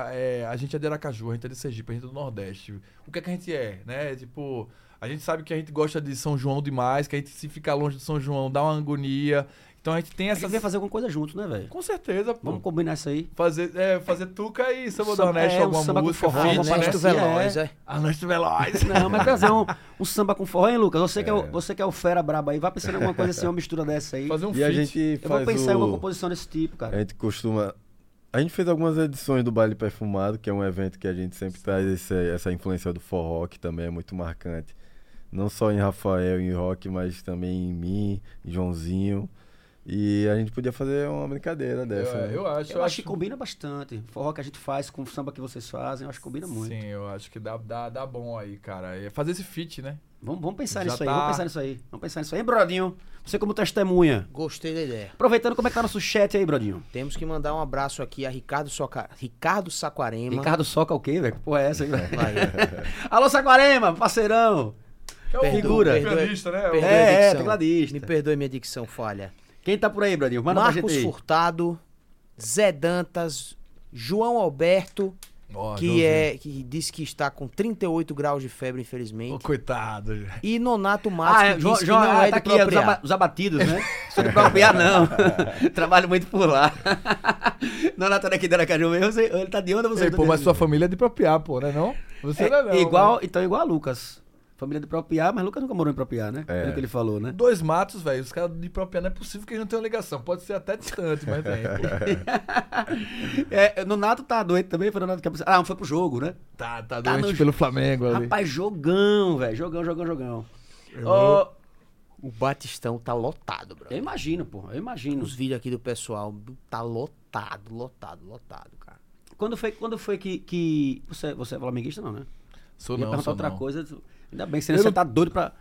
é, a gente é de Aracaju, a gente é de Sergipe, a gente é do Nordeste. O que é que a gente é, né? Tipo, a gente sabe que a gente gosta de São João demais, que a gente se ficar longe de São João dá uma agonia. Então a gente tem A gente essas... devia fazer alguma coisa junto, né, velho? Com certeza, pô. Vamos combinar isso aí. Fazer, é, fazer tuca e samba do Samba- Nordeste, é, um alguma samba com música, forró, feat, uma né? Veloz, é. é. Ernesto Veloz. Não, mas trazer um, um samba com forró, hein, Lucas? Você, que é o, você que é o fera brabo aí, vai pensando em alguma coisa assim, uma mistura dessa aí. Fazer um E a gente Eu vou faz pensar em o... uma composição desse tipo, cara. A gente costuma. A gente fez algumas edições do Baile Perfumado, que é um evento que a gente sempre traz esse- essa influência do forró, que também é muito marcante. Não só em Rafael e em Rock, mas também em mim, em Joãozinho. E a gente podia fazer uma brincadeira dessa. Eu, né? eu acho, Eu acho que combina bastante. Forró que a gente faz com o samba que vocês fazem, eu acho que combina muito. Sim, eu acho que dá, dá, dá bom aí, cara. É fazer esse feat, né? Vamos, vamos pensar Já nisso aí, tá. vamos pensar nisso aí. Vamos pensar nisso aí. Hein, Brodinho? Você como testemunha. Gostei da ideia. Aproveitando, como é que tá nosso chat aí, Brodinho? Temos que mandar um abraço aqui a Ricardo, Soca... Ricardo Saquarema. Ricardo Soca o quê, velho? Que porra é essa aí, velho? Vai. Alô, Saquarema, parceirão. Que é Perdoa, figura. Pianista, né? perdoa a É, é, dicção. tecladista. Me perdoe minha dicção falha. Quem tá por aí, Brodinho? Manda Marcos gente aí. Furtado, Zé Dantas, João Alberto, que é que disse que está com 38 graus de febre, infelizmente. coitado. E Nonato Matos, Ah, é, que João, disse João, que não ah, é tá de aqui, é, os, abatidos, né? Só de propriar, não. Trabalho muito por lá. Não, Natan aqui de Aracaju mesmo, ele tá de onde você Ei, tá pô, mas sua família é de propriar, pô, né não? Você É, não é não, igual, né? então igual a Lucas. Família de Propiá, mas Lucas nunca morou em Propiá, né? É. Pelo que ele falou, né? Dois matos, velho. Os caras de própria não é possível que eles não tenham ligação. Pode ser até distante, mas tem. É, Nonato tá doente também, foi Nonato que Ah, não foi pro jogo, né? tá, tá Tá doente no- pelo Flamengo ali. Rapaz, jogão, velho. Jogão, jogão, jogão. Ó, O Batistão tá lotado, bro. eu imagino, pô. Eu imagino. Os vídeos aqui do pessoal tá lotado, lotado, lotado, cara. Quando foi, quando foi que. que... Você, você é flamenguista, não, né? Sou Ia não, perguntar sou outra não. coisa. Ainda bem que você, Eu você não- tá doido pra.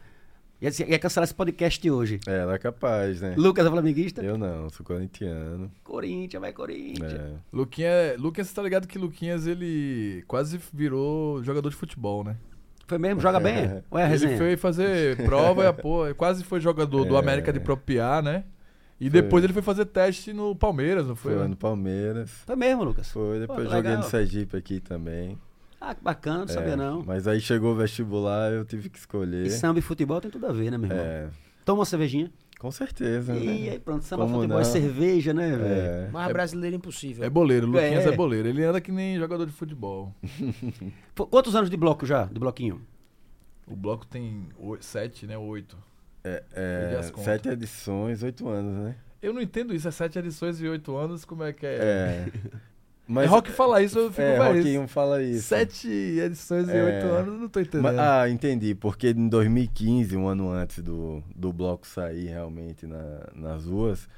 Ia, ia cancelar esse podcast de hoje. É, era capaz, né? Lucas é flamenguista? Eu não, sou corintiano. Corinthians, vai Corinthians. É. Luquinha, Luquinhas, você tá ligado que Luquinhas, ele quase virou jogador de futebol, né? Foi mesmo? Joga bem? Ou é a resenha? Ele foi fazer prova e pô, ele quase foi jogador do É. América de Propiá, né? E Foi. depois ele foi fazer teste no Palmeiras, não foi? Foi lá no Palmeiras. Foi mesmo, Lucas? Foi, depois Pô, joguei legal. no Sergipe aqui também. Ah, que bacana, não É, sabia não. Mas aí chegou o vestibular, eu tive que escolher. E samba e futebol tem tudo a ver, né, meu irmão? É, Toma uma cervejinha. com certeza, E né? aí pronto, samba, Como futebol é não? cerveja, né, velho? É. Mas brasileiro é impossível. É boleiro, Luquinhas é. É. boleiro. Ele anda que nem jogador de futebol. Quantos anos de bloco já? De bloquinho? O bloco tem oi- sete, né? Oito. É, é, sete edições, oito anos, né? Eu não entendo isso, é sete edições e oito anos, como é que é? É. É rock fala isso, eu fico é. Rock 1 fala isso. Sete edições e É. oito anos, não tô entendendo. Mas- ah, entendi. Porque em 2015, um ano antes do, do bloco sair realmente na- nas ruas,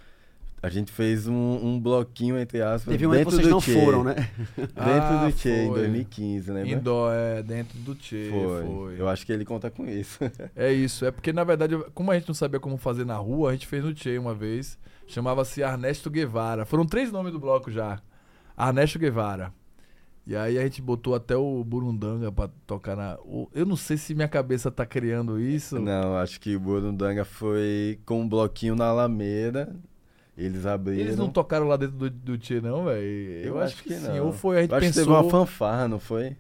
a gente fez um, um bloquinho, entre aspas, Teve um dentro vocês do não Tchê. foram, né? Dentro Ah, do Tchê, em foi. 2015, né? Indoor, é, dentro do Tchê, Foi. foi. Eu acho que ele conta com isso. É isso, é porque na verdade, como a gente não sabia como fazer na rua, a gente fez no Tchê uma vez. Chamava-se Ernesto Guevara. Foram três nomes do bloco já. Ernesto Guevara. E aí a gente botou até o Burundanga pra tocar na. Eu não sei se minha cabeça tá criando isso. Não, acho que o Burundanga foi com um bloquinho na Alameda. Eles abriram. Eles não tocaram lá dentro do, do Tchê, não, velho? Eu, acho que, sim. não. Ou foi, a gente Eu acho pensou. que teve uma fanfarra, não foi?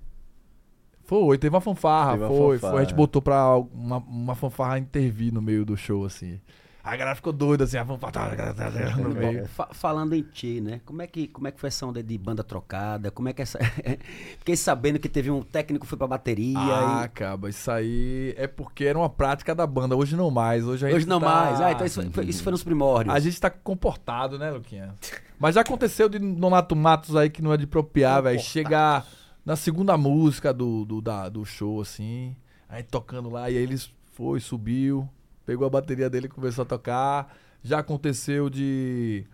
Foi, teve uma fanfarra, Teve uma foi, foi. fanfarra. A gente botou pra uma, uma fanfarra intervir no meio do show, assim. A galera ficou doida, assim, a fanfarra tá, no meio. Fa- falando em Tchê, né? Como é, que, como é que foi essa onda de banda trocada? Como é que essa. Fiquei sabendo que teve um técnico que foi pra bateria. Ah, e... caba, isso aí é porque era uma prática da banda. Hoje não mais. Hoje, Hoje não tá- mais. Ah, então isso foi, isso foi nos primórdios. A gente tá comportado, né, Luquinha? Mas já aconteceu de Nonato Matos aí que não é de propriar, velho. Chegar na segunda música do, do, da- do show, assim. Aí tocando lá, e aí eles foi, subiu, pegou a bateria dele e começou a tocar. Já aconteceu de.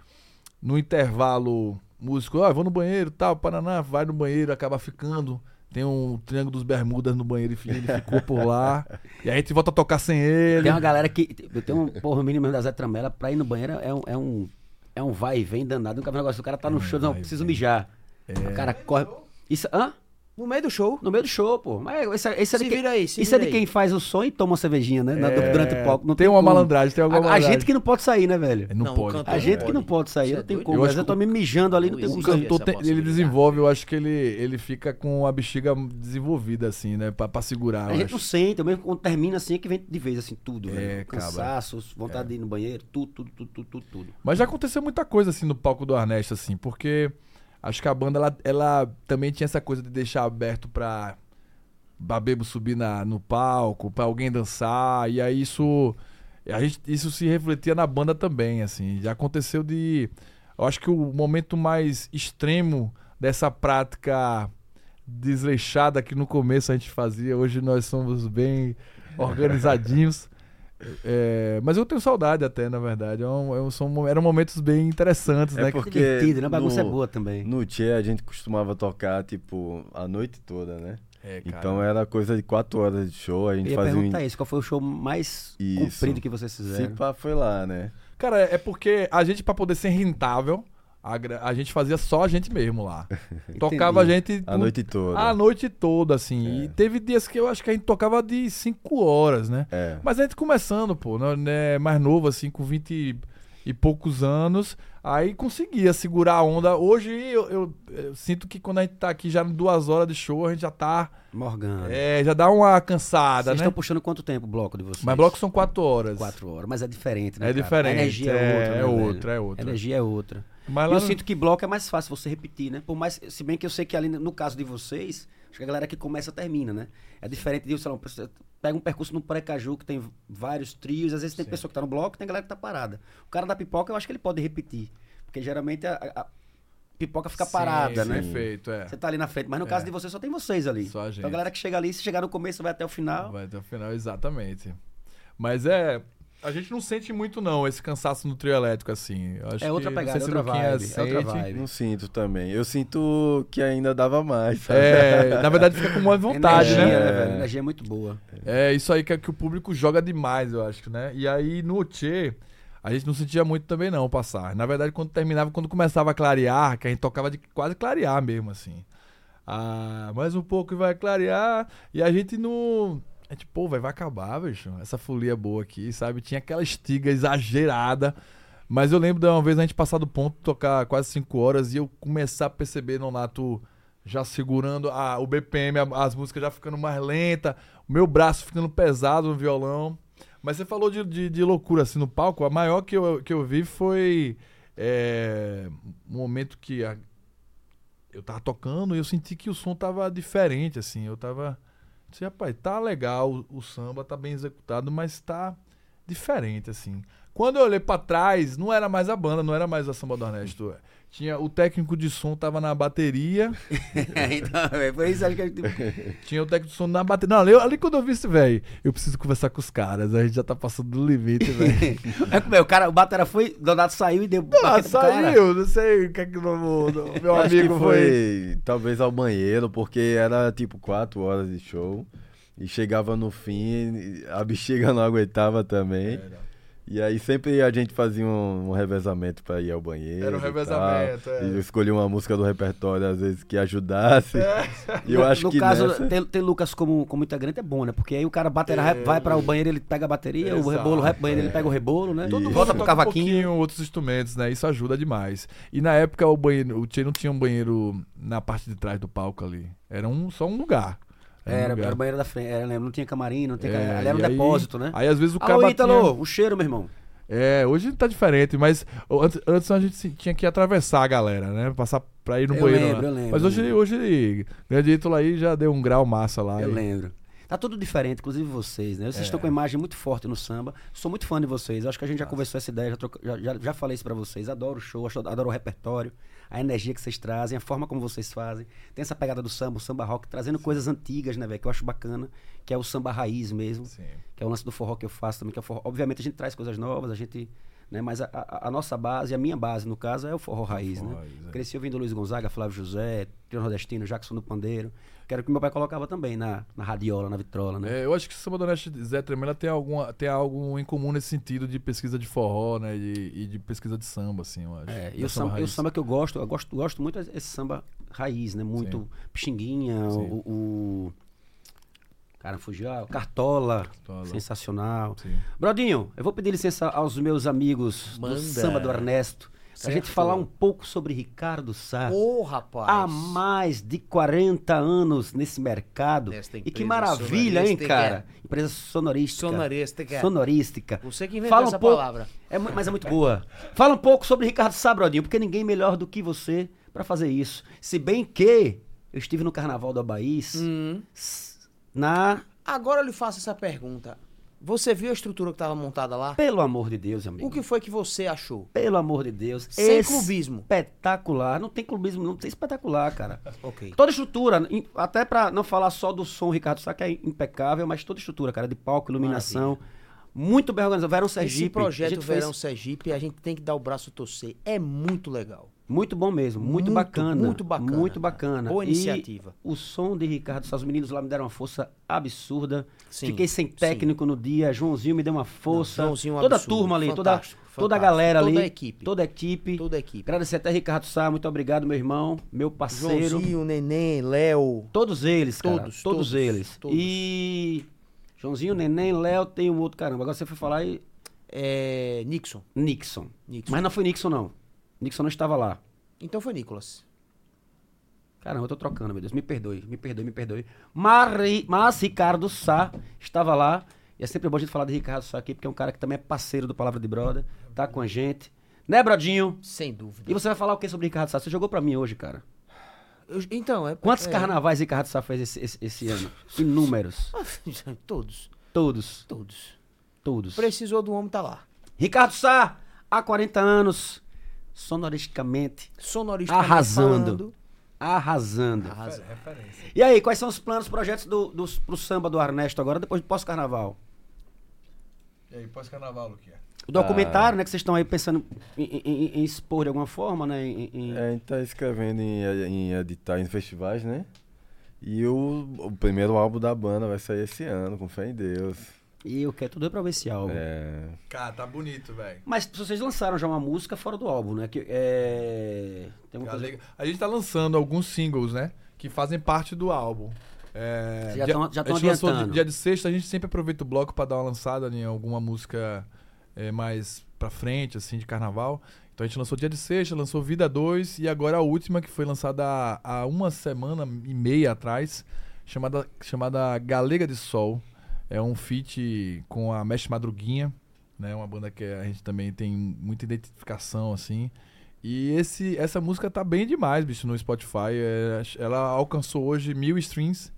No intervalo, músico, ó, vou no banheiro, tal, Paraná, vai no banheiro, acaba ficando. Tem um Triângulo dos Bermudas no banheiro, enfim, ele ficou por lá. e aí a gente volta a tocar sem ele. Tem uma galera que. Eu tenho um porra, o menino mesmo da Zé Tramela, pra ir no banheiro é um. É um, é um vai e vem danado. Nunca vi um negócio. O cara tá no É show, não, preciso mijar. É. O cara corre. Isso. Hã? No meio do show. No meio do show, pô. Mas esse, esse é de Se quem, aí, Isso é de aí. quem faz o som e toma uma cervejinha, né? na- É, durante o palco. Não tem uma como. malandragem, tem alguma a, a malandragem. gente que não pode sair, né, velho? Não, Não, o pode. A gente que não pode sair, Você não é tem doido? como. Eu Mas acho eu tô que me mijando ali, não tem Luiz, O como sair. cantor, tem- ele desenvolve, eu acho que ele, ele fica com a bexiga desenvolvida, assim, né? Pra, pra segurar, A gente não sente, mesmo quando termina assim, é que vem de vez, assim, tudo. É, velho. Cansaço, vontade de ir no banheiro, tudo, tudo, tudo, tudo, tudo. Mas já aconteceu muita coisa, assim, no palco do Arnesto, assim, porque acho que a banda, ela, ela também tinha essa coisa de deixar aberto pra Babebo subir na, no palco, pra alguém dançar, e aí isso... A gente, isso se refletia na banda também, assim. Já aconteceu de... Eu acho que o momento mais extremo dessa prática desleixada que no começo a gente fazia, hoje nós somos bem organizadinhos. É, mas eu tenho saudade até, na verdade. É um- é um- são- eram momentos bem interessantes, É né? porque Divertido, né? A bagunça no- é boa também. No Tchê a gente costumava tocar, tipo, a noite toda, né? É. Então era coisa de quatro horas de show, a Eu gente ia fazia um... perguntar isso, qual foi o show mais Isso. comprido que vocês Se fizeram? pá, foi lá, né? Cara, é porque a gente, pra poder ser rentável, a, a gente fazia só a gente mesmo lá. Tocava a gente A noite toda. a noite toda, assim. É. E teve dias que eu acho que a gente tocava de 5 horas, né? É. Mas a gente começando, pô, né, né, mais novo, assim, com 20 e poucos anos, aí conseguia segurar a onda. Hoje eu, eu- eu sinto que quando a gente tá aqui já em duas horas de show, a gente já tá. Morgana. É, já dá uma cansada, Vocês né? estão puxando quanto tempo o bloco de vocês? Mas blocos são quatro horas. Quatro horas, mas é diferente, né? É cara? diferente. A energia é, é, outra, né, é outra, é A outra. energia é outra. Mas E eu sinto que bloco é mais fácil você repetir, né? Por mais, se bem que eu sei que ali no caso de vocês, Acho que a galera que começa termina, né? É diferente de, sei lá, você pega um percurso no Precaju que tem vários trios, às vezes tem pessoa que tá no bloco, tem galera que tá parada. O cara da pipoca, eu acho que ele pode repetir. Porque geralmente a, a- pipoca fica Sim, parada, sim, né? Perfeito, é. Você tá ali na frente, mas no caso de você só tem vocês ali. Só a gente. Então a galera que chega ali, se chegar no começo, vai até o final. Vai até o final, exatamente. Mas é. A gente não sente muito, não, esse cansaço no trio elétrico, assim. Eu acho É outra pegada, sei é se outra vibe, é outra vibe. Não sinto também. Eu sinto que ainda dava mais. sabe? É, na verdade fica com uma vontade, energia, né? velho? A energia é muito boa. É isso aí que, é que o público joga demais, eu acho, né? E aí no Tchê, a gente não sentia muito também não passar. Na verdade, quando terminava, quando começava a clarear, que a gente tocava de quase clarear mesmo, assim. Ah, mais um pouco e vai clarear. E a gente não. A gente, pô, vai, vai acabar, bicho. Essa folia boa aqui, sabe? Tinha aquela estiga exagerada. Mas eu lembro de uma vez a gente passar do ponto, tocar quase 5 horas e eu começar a perceber Nonato já segurando a, o BPM, a- as músicas já ficando mais lenta, o meu braço ficando pesado no violão. Mas você falou de, de, de loucura assim no palco. A maior que eu, que eu vi foi é, um momento que a- eu tava tocando e eu senti que o som tava diferente, assim. Eu tava. Disse, rapaz, tá legal, o, o samba tá bem executado, mas tá diferente, assim. Quando eu olhei pra trás, não era mais a banda, não era mais a Samba do Ernesto. Tinha, o técnico de som tava na bateria, então, é por isso acho que a gente... tinha o técnico de som na bateria. Não, ali, ali quando eu vi isso, velho, eu preciso conversar com os caras, a gente já tá passando do limite, velho. É como é, o cara, o batera foi, Donato saiu e deu Ah, cara. saiu, não sei o que é que o meu, meu amigo foi. foi talvez ao banheiro, porque era tipo quatro horas de show. E chegava no fim, a bexiga não aguentava também. E aí sempre a gente fazia um, um revezamento pra ir ao banheiro. Era um e tal. revezamento, é. E eu escolhi uma música do repertório, às vezes, que ajudasse. E eu no, acho no que caso, nessa... ter, ter Lucas como, como integrante é bom, né? Porque aí o cara batera, rap, vai para o banheiro, ele pega a bateria, o Exato, rebolo, o rap banheiro, ele pega o rebolo, né? Todo mundo volta pro um cavaquinho. pouquinho outros instrumentos, né? Isso ajuda demais. E na época o banheiro, o Tchê não tinha um banheiro na parte de trás do palco ali. Era um, só um lugar. Um Era, lugar. era o banheiro da frente, era, lembro, não tinha camarim, não tinha É, ali era um e aí- depósito, né? Aí às vezes o Alô, cara Ítalo, o cheiro, meu irmão. É, hoje tá diferente, mas antes, antes a gente tinha que atravessar a galera, né? Passar pra ir no Eu banheiro. lembro, lá. eu lembro, Mas hoje, lembro. hoje, grande Ítalo aí já deu um grau massa lá. Eu e- lembro. Tá tudo diferente, inclusive vocês, né? Vocês É. estão com uma imagem muito forte no samba. Sou muito fã de vocês. Acho que a gente já conversou essa ideia, já, troca- já, já- já falei isso pra vocês. Adoro o show, adoro o repertório, a energia que vocês trazem, a forma como vocês fazem. Tem essa pegada do samba, o samba rock, trazendo coisas antigas, né, velho? Que eu acho bacana, que é o samba raiz mesmo. Sim. que é o lance do forró que eu faço também, que é o forró. Obviamente a gente traz coisas novas, a gente, né, mas a, a- a nossa base, a minha base no caso é o forró raiz, Forró né? raiz, é. Cresci ouvindo Luiz Gonzaga, Flávio José, Trio Nordestino, Jackson do Pandeiro, que era o que meu pai colocava também na, na radiola, na vitrola, né? É, eu acho que o Samba do Oeste e Zé Tremela tem, alguma, tem algo em comum nesse sentido de pesquisa de forró, né? E, e de pesquisa de samba, assim, eu acho. É, e o samba, e o samba que eu gosto, eu gosto, gosto muito é esse samba raiz, né? Muito Sim. pixinguinha, Sim. o, o- Cara, fugiu. ah, Cartola, Cartola. sensacional. Sim. Brodinho, eu vou pedir licença aos meus amigos Manda. do samba do Ernesto. Certo. gente falar um pouco sobre Ricardo Sá. Ô, rapaz. Há mais de 40 anos nesse mercado. Nesta E que maravilha, hein, cara? Empresa sonorística. Sonorística. Sonorística. Você que inventou Fala um essa pouco- palavra. É, mas é muito boa. Fala um pouco sobre Ricardo Sá, Brodinho, porque ninguém melhor do que você pra fazer isso. Se bem que eu estive no Carnaval do Abaís Hum. na... Agora eu lhe faço essa pergunta. Você viu a estrutura que estava montada lá? Pelo amor de Deus, amigo. O que foi que você achou? Pelo amor de Deus. Sem clubismo. Espetacular. Não tem clubismo, não tem espetacular, cara. Ok. Toda estrutura, até pra não falar só do som, Ricardo Sá, que é impecável, mas toda estrutura, cara, de palco, iluminação. Muito bem organizado. Verão Sergipe. Esse projeto gente fez Verão Sergipe, a gente tem que dar o braço a torcer. É muito legal. Muito bom mesmo, muito, Muito, bacana. muito bacana, Muito bacana. Boa E iniciativa. o som de Ricardo Sá, os meninos lá me deram uma força absurda. Sim, Fiquei sem técnico no dia, Joãozinho me deu uma força. Não, Joãozinho é toda a absurdo. turma ali, toda, Fantástico, toda a galera ali. Toda a equipe. Toda a equipe. Toda a equipe. Agradecer até Ricardo Sá, muito obrigado, meu irmão, meu parceiro. Joãozinho, Neném, Léo. Todos eles, cara. Todos, Todos, todos, eles. todos. E. Joãozinho, Neném, Léo, tem um outro caramba. Agora você foi falar e. É, Nixon. Nixon. Nixon. Mas não foi Nixon, não. Nixon não estava lá. Então foi Nicolas. Caramba, eu tô trocando, meu Deus. Me perdoe, me perdoe, me perdoe. Mas, mas Ricardo Sá estava lá. E é sempre bom a gente falar de Ricardo Sá aqui, porque é um cara que também é parceiro do Palavra de Broda. Tá com a gente. Né, Brodinho? Sem dúvida. E você vai falar o que sobre Ricardo Sá? Você jogou pra mim hoje, cara. Eu- então, é. Quantos é, carnavais Ricardo Sá fez esse, esse, esse ano? Inúmeros. Todos. Todos. Todos. Todos. Precisou do homem, tá lá. Ricardo Sá, há 40 anos, sonoristicamente, Sonoristicamente Arrasando. falando. arrasando. Arrasa. E aí, quais são os planos, projetos do, do, pro samba do Ernesto agora, depois do pós-carnaval? E aí, pós-carnaval, Luquinha? O documentário, né, que vocês estão aí pensando em, em- em- expor de alguma forma, né? em- em- É, a gente tá escrevendo em, em editar em festivais, né? E o, o primeiro álbum da banda vai sair esse ano, com fé em Deus. E eu quero tudo pra ver esse álbum. É, Cara, tá bonito, velho. Mas vocês lançaram já uma música fora do álbum, né? Que, é... Tem uma coisa... A gente tá lançando alguns singles, né? Que fazem parte do álbum. É, já dia- tão- já tão a gente lançou adiantando. di- Dia de sexta, a gente sempre aproveita o bloco pra dar uma lançada em alguma música é, mais pra frente, assim, de carnaval. Então a gente lançou dia de sexta, lançou Vida 2 e agora a última que foi lançada há, há uma semana e meia atrás, chamada, chamada Galega de Sol. É um feat com a Mestre Madruguinha, né? Uma banda que a gente também tem muita identificação, assim. E esse, essa música tá bem demais, bicho, no Spotify. É, ela alcançou hoje mil streams,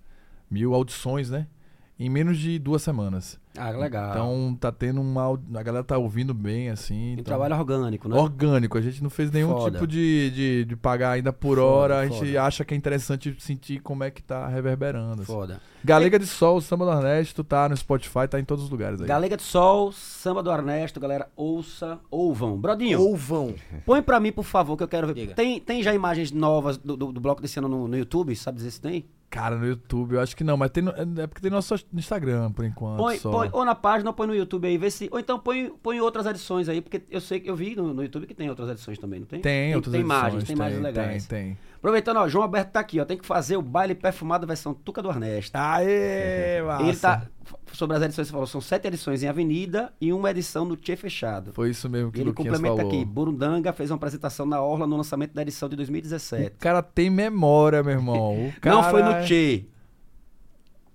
mil audições, né? Em menos de duas semanas. Ah, legal. Então tá tendo uma. A galera tá ouvindo bem, assim. um então- trabalho orgânico, né? Orgânico, a gente não fez nenhum Foda. tipo de, de, de pagar ainda por Foda, hora. A gente foda. acha que é interessante sentir como é que tá reverberando. assim. Foda. Galega de Sol, Samba do Ernesto, tá no Spotify, tá em todos os lugares aí. Galega de Sol, Samba do Ernesto, galera, ouça, ouvam. Brodinho, Ou vão. põe pra mim, por favor, que eu quero ver. Diga. Tem, tem já imagens novas do, do, do bloco desse ano no, no YouTube? Sabe dizer se tem? Cara, no YouTube, eu acho que não, mas tem no- é porque tem nosso Instagram, por enquanto. Põe, põe ou na página ou põe no YouTube aí, vê se. Ou então põe, põe outras edições aí, porque eu sei que eu vi no, no YouTube que tem outras edições também, não tem? Tem, outras tem imagens, edições, tem imagens tem, legais. Tem, tem. Aproveitando, ó, João Alberto tá aqui, ó. Tem que fazer o baile perfumado versão Tuca do Ernesto. Aê, massa. Ele tá. Sobre as edições, você falou, são sete edições em Avenida e uma edição no Tchê Fechado. Foi isso mesmo que E o ele Luquinhas complementa falou. aqui. Burundanga fez uma apresentação na Orla no lançamento da edição de O 2017. cara tem memória, meu irmão. O cara... Não foi no Tchê.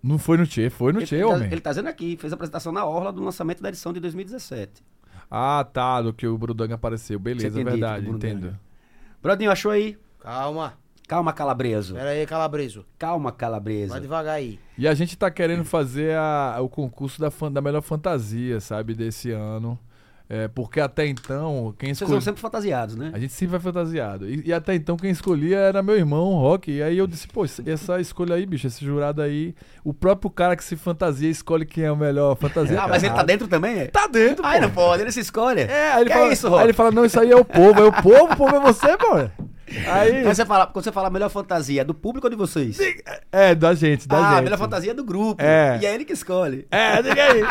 Não foi no Tchê, foi no Ele, Tchê, tá, homem. ele tá dizendo aqui, fez a apresentação na Orla do lançamento da edição de 2017. Ah, tá, do que o Brudanga apareceu. Beleza, dito, verdade, entendo. Brodinho, achou aí? Calma. Calma, Calabreso. Pera aí, Calabreso. Calma, Calabreso. Vai devagar aí. E a gente tá querendo fazer a- o concurso da, da melhor fantasia, sabe, desse ano. É, porque até então, quem Vocês escolhia... são sempre fantasiados, né? A gente sempre vai fantasiado. E, e até então quem escolhia era meu irmão, o Rock. E aí eu disse, pô, essa escolha aí, bicho, esse jurado aí. O próprio cara que se fantasia escolhe quem é o melhor fantasia. Ah, mas ele tá dentro também, é? Tá dentro, Ai, pô. não pode, ele se escolhe. É, aí ele, Que fala, é isso, aí Rock? ele fala, não, isso aí é o povo. É o povo, o povo é você, pô. Aí. Quando você fala, quando você fala melhor fantasia, é do público ou de vocês? É, da gente, da ah, gente. melhor fantasia é do grupo. É. E é ele que escolhe. É, diga aí.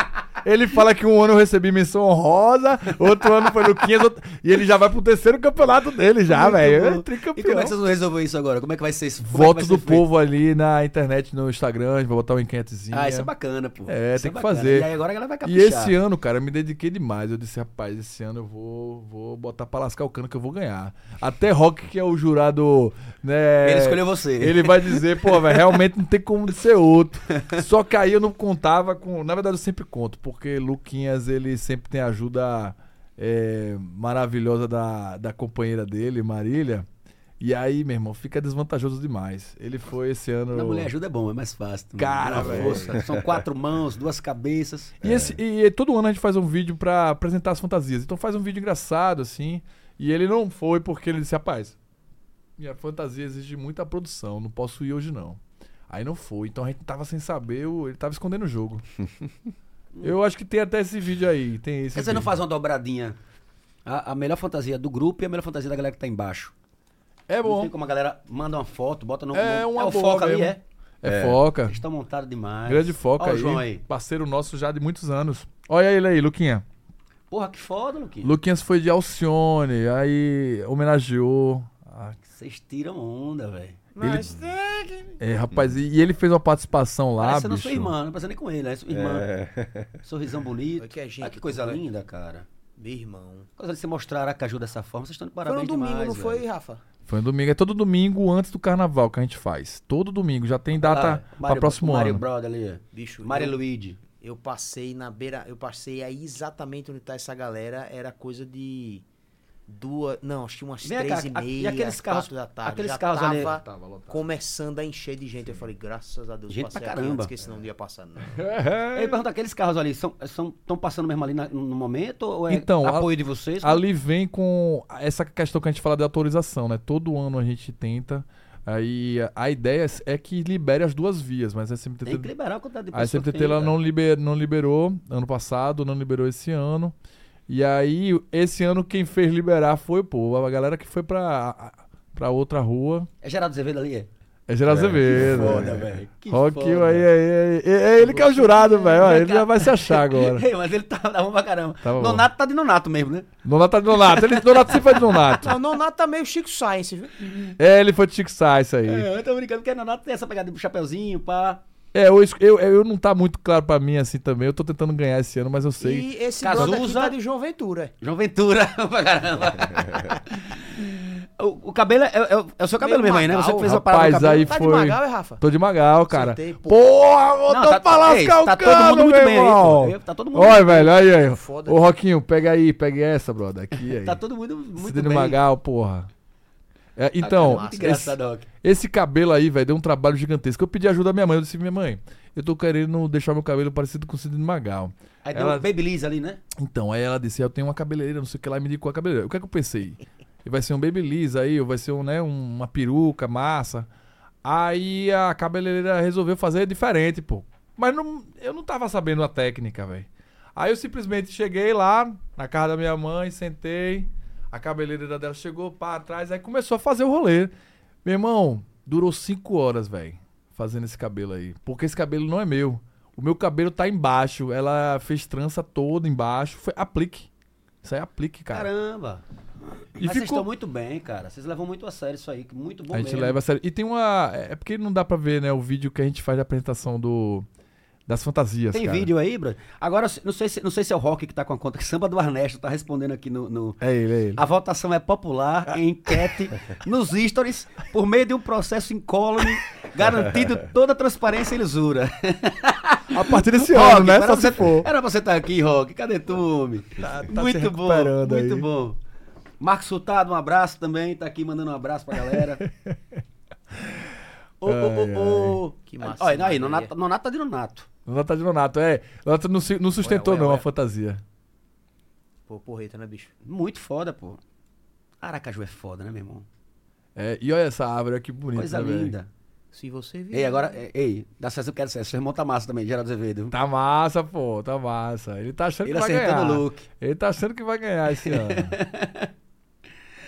Ele fala que um ano eu recebi menção honrosa, outro ano foi Luquinhas, outro... e ele já vai pro terceiro campeonato dele já, velho. É E como é que vocês vão resolver isso agora? Como é que vai ser isso? Como é que Voto ser do feito? povo ali na internet, no Instagram, a gente vai botar uma enquetezinha. Ah, isso é bacana, pô. É, Isso tem que bacana. fazer. E aí agora a galera vai E caprichar. esse ano, cara, eu me dediquei demais. Eu disse, rapaz, esse ano eu vou, vou botar pra lascar o cano que eu vou ganhar. Até Rock, que é o jurado, né? Ele escolheu você. Ele vai dizer, pô, velho, realmente não tem como ser outro. Só que aí eu não contava com. Na verdade, eu sempre conto, porque Luquinhas, ele sempre tem a ajuda é, maravilhosa da, da companheira dele, Marília. E aí, meu irmão, fica desvantajoso demais. Ele foi esse ano. Na mulher ajuda é bom, é mais fácil. também. Cara, força. São quatro mãos, duas cabeças. E, esse, e todo ano a gente faz um vídeo pra apresentar as fantasias. Então faz um vídeo engraçado, assim. E ele não foi porque ele disse, rapaz, minha fantasia exige muita produção, não posso ir hoje não. Aí não foi, então a gente tava sem saber, ele tava escondendo o jogo. Eu acho que tem até esse vídeo aí, tem esse Por que você não faz uma dobradinha? A, a melhor fantasia do grupo e a melhor fantasia da galera que tá embaixo. É Não bom, tem como a galera manda uma foto, bota no. É no, uma o boa foco ali, mesmo. é? é, É. foca. Eles estão montados demais. Grande foca Ó o aí, João aí. parceiro nosso já de muitos anos. Olha ele aí, Luquinha. Porra, que foda, Luquinhas. Luquinhas foi de Alcione, aí homenageou. Ah, Vocês tiram onda, velho. Mas É, rapaz, e, e ele fez uma participação lá, Parece a bicho. sua irmã, não precisa nem com ele, é sua irmã. É. Sorrisão bonito. Olha que é gente, Olha que coisa né? linda, cara. Meu irmão. Coisa de você mostrar Aracaju dessa forma, vocês estão de Foi parabéns no domingo, demais, não foi, velho. Rafa? Foi um domingo. É todo domingo antes do carnaval que a gente faz. Todo domingo. Já tem data pra Mário- próximo Mário ano. Brother ali. Bicho, Mário eu, Luigi. eu passei na beira, eu passei aí exatamente onde tá essa galera, era coisa de duas. Não, acho que umas Vem três cá, e a- meia. e aqueles carros- da tarde. aqueles já carros ali- tava lotado. começando a encher de gente. Eu falei, graças a Deus, Gente passei pra aqui caramba. antes, que senão não ia passar, não. Eu ia perguntar, aqueles carros ali são estão passando mesmo ali na- no momento ou é Então, a- apoio de vocês? Ali vem com essa questão que a gente fala de autorização, né? Todo ano a gente tenta. Aí a- a ideia é que libere as duas vias, mas a Tem que SMTT, liberar a quantidade de a. SMTT ela não, liber, não liberou ano passado, não liberou esse ano. E aí, esse ano, quem fez liberar foi, pô, a galera que foi pra, pra outra rua. É Geraldo Azevedo ali? É? É Geraldo É, Azevedo. Foda, é. velho. Que foda. aí, aí, aí, é, é ele que é o jurado, velho. Ele já vai se achar agora. Ei, mas ele tá na mão pra caramba. Tava bom. Nonato tá de Nonato mesmo, né? Nonato tá de Nonato. Ele, Nonato sempre foi de Nonato. Não, o Nonato tá meio Chico Science, viu? É, ele foi de Chico Sainz aí. É, eu tô brincando porque Nonato tem essa pegada de chapeuzinho, pá. É, eu, eu, eu não tá muito claro pra mim assim também. Eu tô tentando ganhar esse ano, mas eu sei. E esse Cazuza. aqui tá de João Ventura. João Ventura pra caramba. o, o cabelo é, é- é o seu cabelo Meio mesmo aí, né? Você que Magal. fez a parada do cabelo. aí Tá de. Magal, é, Rafa? Tô de Magal, cara. Acertei, pô. Porra, botou Não, tá- pra lascar o tá todo mundo muito bem aí, pô. Tá todo mundo Olha, velho, aí, aí. Foda. Ô, Roquinho, pega aí, pega essa, brother. Aqui, aí. Tá todo mundo muito Cidade bem. Magal, porra. É, então, massa. Muito esse, esse cabelo aí, velho, deu um trabalho gigantesco. Eu pedi ajuda da minha mãe. Eu disse, minha mãe, eu tô querendo deixar meu cabelo parecido com o Cidade Magal. Aí deu Ela- um Babyliss ali, né? Então, aí ela disse, eu tenho uma cabeleireira, não sei o que lá, e me indicou a cabeleireira. O que é que eu pensei? Vai ser um babyliss aí, ou vai ser um, né, um- uma peruca, massa. Aí a cabeleireira resolveu fazer diferente, pô. Mas não, eu não tava sabendo a técnica, velho. Aí eu simplesmente cheguei lá, na casa da minha mãe, sentei. A cabeleireira dela chegou para atrás, aí começou a fazer o rolê. Meu irmão, durou cinco horas, velho, fazendo esse cabelo aí. Porque esse cabelo não é meu. O meu cabelo tá embaixo. Ela fez trança toda embaixo. Foi aplique. Isso aí é aplique, cara. Caramba. E Mas vocês ficou- estão muito bem, cara. Vocês levam muito a sério isso aí. Muito bom a gente mesmo. leva a sério. E tem uma. É porque não dá pra ver, né? O vídeo que a gente faz da apresentação do. Das fantasias. Tem cara. vídeo aí, bro? Agora, não sei, se, não sei se é o Rock que tá com a conta, que Samba do Ernesto tá respondendo aqui no... no- É ele, é ele. A votação é popular, em enquete, nos stories, por meio de um processo incólume, garantindo toda a transparência e lisura. A partir desse Rock, ano, né? era Só pra você, se for. Era pra você estar aqui, Rock. Cadê tu, homem? Tá- tá muito se bom, muito aí. bom. Marcos Furtado, um abraço também. Tá aqui mandando um abraço pra galera. Ô, ô, ô, ô. Que massa, Olha, aí. Nonato, Nonato tá de Nonato. Nonato de Nonato, é. Nonato não, se- não sustentou, Ué, ué, não, ué. a fantasia. Pô, porreta, né, bicho? Muito foda, pô. Aracaju é foda, né, meu irmão? É, e olha essa árvore aqui bonita, Coisa né, linda. Se você vir. Ei, agora, ei, dá sucesso, eu quero sucesso. Seu irmão tá massa também, Geraldo Azevedo. Tá massa, pô, tá massa. Ele tá achando Ele que vai ganhar. o look. Ele tá achando que vai ganhar esse ano.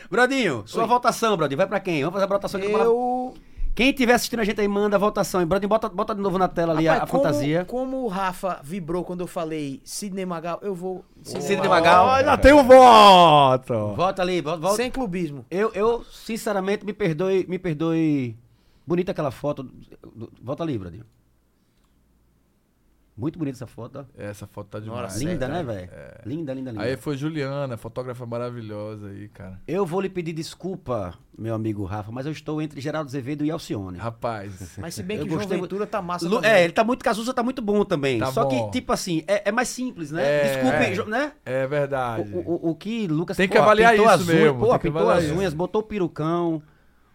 Brodinho, sua Oi. votação, Brodinho. Vai pra quem? Vamos fazer a votação aqui. Eu. Quem tiver assistindo a gente aí, manda a votação. E, bota, bota de novo na tela ali a- Rapaz, a, como- fantasia. Como o Rafa vibrou quando eu falei Sidney Magal, eu vou. Sidney Magal. Já tem um voto! Volta ali, volta. Sem clubismo. Eu, eu, sinceramente, me perdoe, me perdoe. Bonita aquela foto. Volta ali, Brodinho. Muito bonita essa foto, ó. Essa foto tá Nossa, demais. linda, cara. né, velho? Linda, linda, linda. Aí foi Juliana, fotógrafa maravilhosa aí, cara. Eu vou lhe pedir desculpa, meu amigo Rafa, mas eu estou entre Geraldo Azevedo e Alcione. Rapaz. Mas se bem que o João. Ventura tá massa Lu- também. é, ele tá muito. Cazuza tá muito bom também. Tá Só bom. que, tipo assim, é, é mais simples, né? É, Desculpe, é. Né? É verdade. O, o, o que Lucas Tem que avaliar pintou isso as unhas, mesmo, Pô, pintou avaliar as isso. unhas, botou o perucão.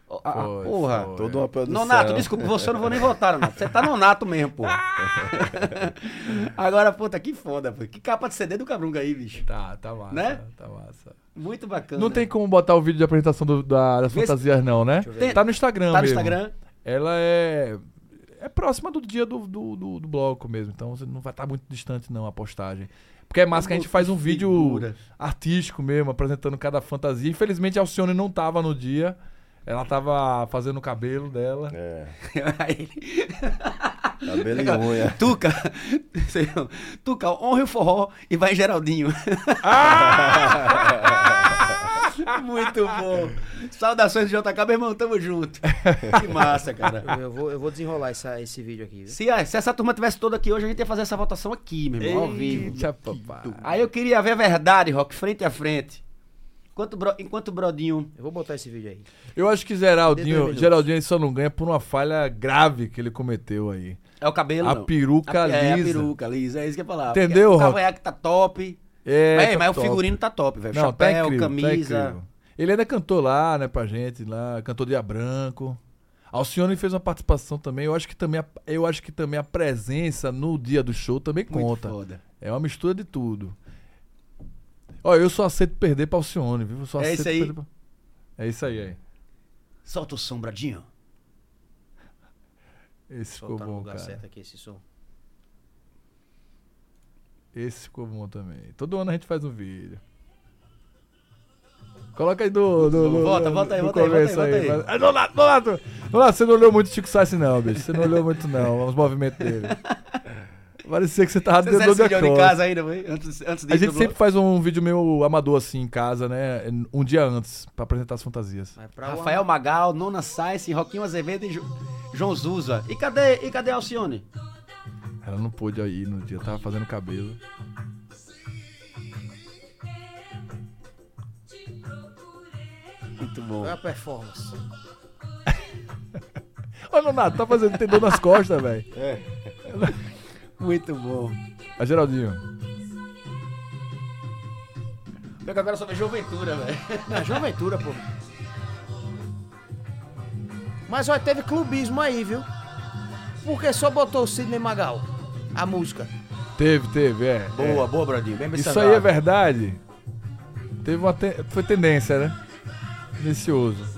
Ó, ah, Foi, porra. foi. Toda uma produção. Nonato, desculpa, você eu não vou nem votar, Nonato. Você tá nonato mesmo, pô. Agora, puta, que foda, pô. Que capa de CD do Cabrunga aí, bicho. Tá, tá massa. Né? Tá massa. Muito bacana. Não tem como botar o vídeo de apresentação do- da- das Vê se- fantasias, não, né? Tem- Tá no Instagram Tá no mesmo. Instagram? Ela é. É próxima do dia do, do, do, do bloco mesmo. Então você não vai estar muito distante, não, a postagem. Porque é massa que a gente faz um vídeo artístico mesmo, apresentando cada fantasia. Infelizmente a Alcione não tava no dia. Ela tava fazendo o cabelo dela. É. Aí Cabelo e unha. Tuca, Tuca, honre o forró e vai em Geraldinho. Muito bom. Saudações de JK, meu irmão, tamo junto. Que massa, cara. Eu, vou, eu vou desenrolar essa- esse vídeo aqui. viu? Se, se essa turma tivesse toda aqui hoje, a gente ia fazer essa votação aqui, meu irmão, ao vivo. Eita, papai. Aí eu queria ver a verdade, Rock, frente a frente. Enquanto, o bro- enquanto Brodinho. Eu vou botar esse vídeo aí. Eu acho que Geraldinho. Geraldinho só não ganha por uma falha grave que ele cometeu aí. É o cabelo, A não. peruca A- É, a lisa. peruca lisa, é isso que eu ia falar. Entendeu, O Rock? cavanhaque tá top. É, mas, tá mas o figurino tá top, velho. Tá Chapéu, incrível, tá camisa. incrível. Ele ainda cantou lá, né, pra gente, lá, cantou Dia Branco. Alcione fez uma participação também. Eu acho que também a, eu acho que também a presença no dia do show também Muito conta. foda. É uma mistura de tudo. Olha, eu só aceito perder pra Alcione, viu? Eu só É isso aí. pra- É isso aí, aí. Solta o sombradinho. Esse ficou Soltar no bom, lugar cara. certo aqui esse som. Esse ficou bom também. Todo ano a gente faz um vídeo. Coloca aí do. do, do Volta, do- volta aí, volta aí, volta aí, volta Donato! Donato, você não olhou muito Chico Sassi, não, bicho. Você não olhou muito, não, os movimentos dele. Parecia que você tava Você dentro vídeo de decor. casa ainda? Antes, antes A disso, gente do sempre faz um vídeo meio amador assim em casa, né? Um dia antes, pra apresentar as fantasias. Rafael Magal, Nona Sainz, Roquinho Azevedo e Jo- João Zuza. E cadê, e cadê a Alcione? Ela não pôde ir no dia, tava fazendo cabelo. Muito bom. Qual é a performance? Ô, Donato, tá fazendo tem dor nas costas, velho. Muito bom. A Geraldinho. Pior que agora só vejo Ventura, velho. Na Juventura, pô. Mas olha, teve clubismo aí, viu? Porque só botou o Sidney Magal. A música. Teve, teve, é. Boa, boa, Bradinho. Bem é. Isso aí é verdade. Teve uma te- foi tendência, né? Tendencioso.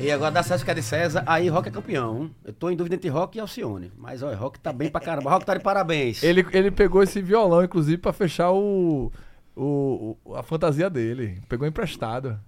E agora dá César é de César, aí Rock é campeão. Eu tô em dúvida entre Rock e Alcione. Mas olha, Rock tá bem pra caramba. Rock tá de parabéns. Ele, ele pegou esse violão, inclusive, pra fechar o, o, o- a fantasia dele. Pegou emprestado.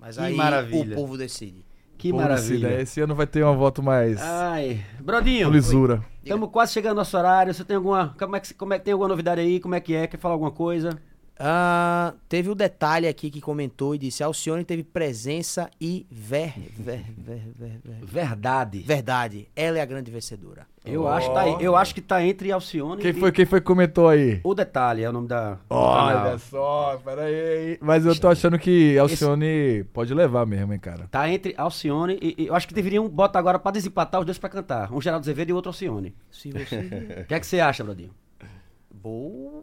Mas Que aí maravilha. o povo decide. Que Pô, maravilha. Lucida, Esse ano vai ter uma volta mais Ai, Brodinho. lisura. Estamos quase chegando no nosso horário. Você tem alguma. Como é, que, como é que tem alguma novidade aí? Como é que é? Quer falar alguma coisa? Ah, teve o detalhe aqui que comentou e disse: Alcione teve presença e ver, ver, ver, ver, ver- Verdade. verdade. Ela é a grande vencedora. Eu, acho, que tá, eu acho que tá entre Alcione Quem e. foi, quem foi que comentou aí? O detalhe é o nome da. Olha canal. só, peraí. Mas eu tô achando que Alcione pode levar mesmo, hein, cara. Tá entre Alcione e, e eu acho que deveriam botar agora pra desempatar os dois pra cantar. Um Geraldo Azevedo e outro Alcione. Se você. O que é que você acha, Brodinho? Boa.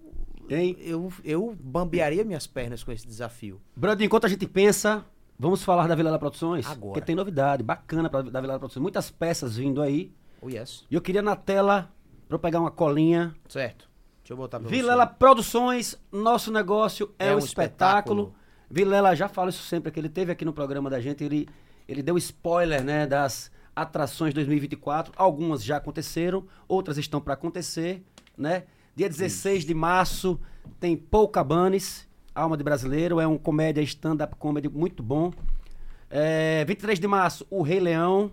Hein? Eu, eu bambearia minhas pernas com esse desafio. Brodinho, enquanto a gente pensa, vamos falar da Vilela Produções? Agora. Porque tem novidade bacana pra, da Vilela Produções. Muitas peças vindo aí. Oh, yes. E eu queria na tela, pra eu pegar uma colinha. Certo. Deixa eu botar pra Vilela Produções, nosso negócio é, É um um espetáculo. espetáculo. Vilela já fala isso sempre, que ele teve aqui no programa da gente, ele, ele deu spoiler, né, das atrações 2024. Algumas já aconteceram, outras estão para acontecer, né? Dia 16 de março tem Paul Cabanes, Alma de Brasileiro, é um comédia stand-up comedy muito bom. É, 23 de março, O Rei Leão.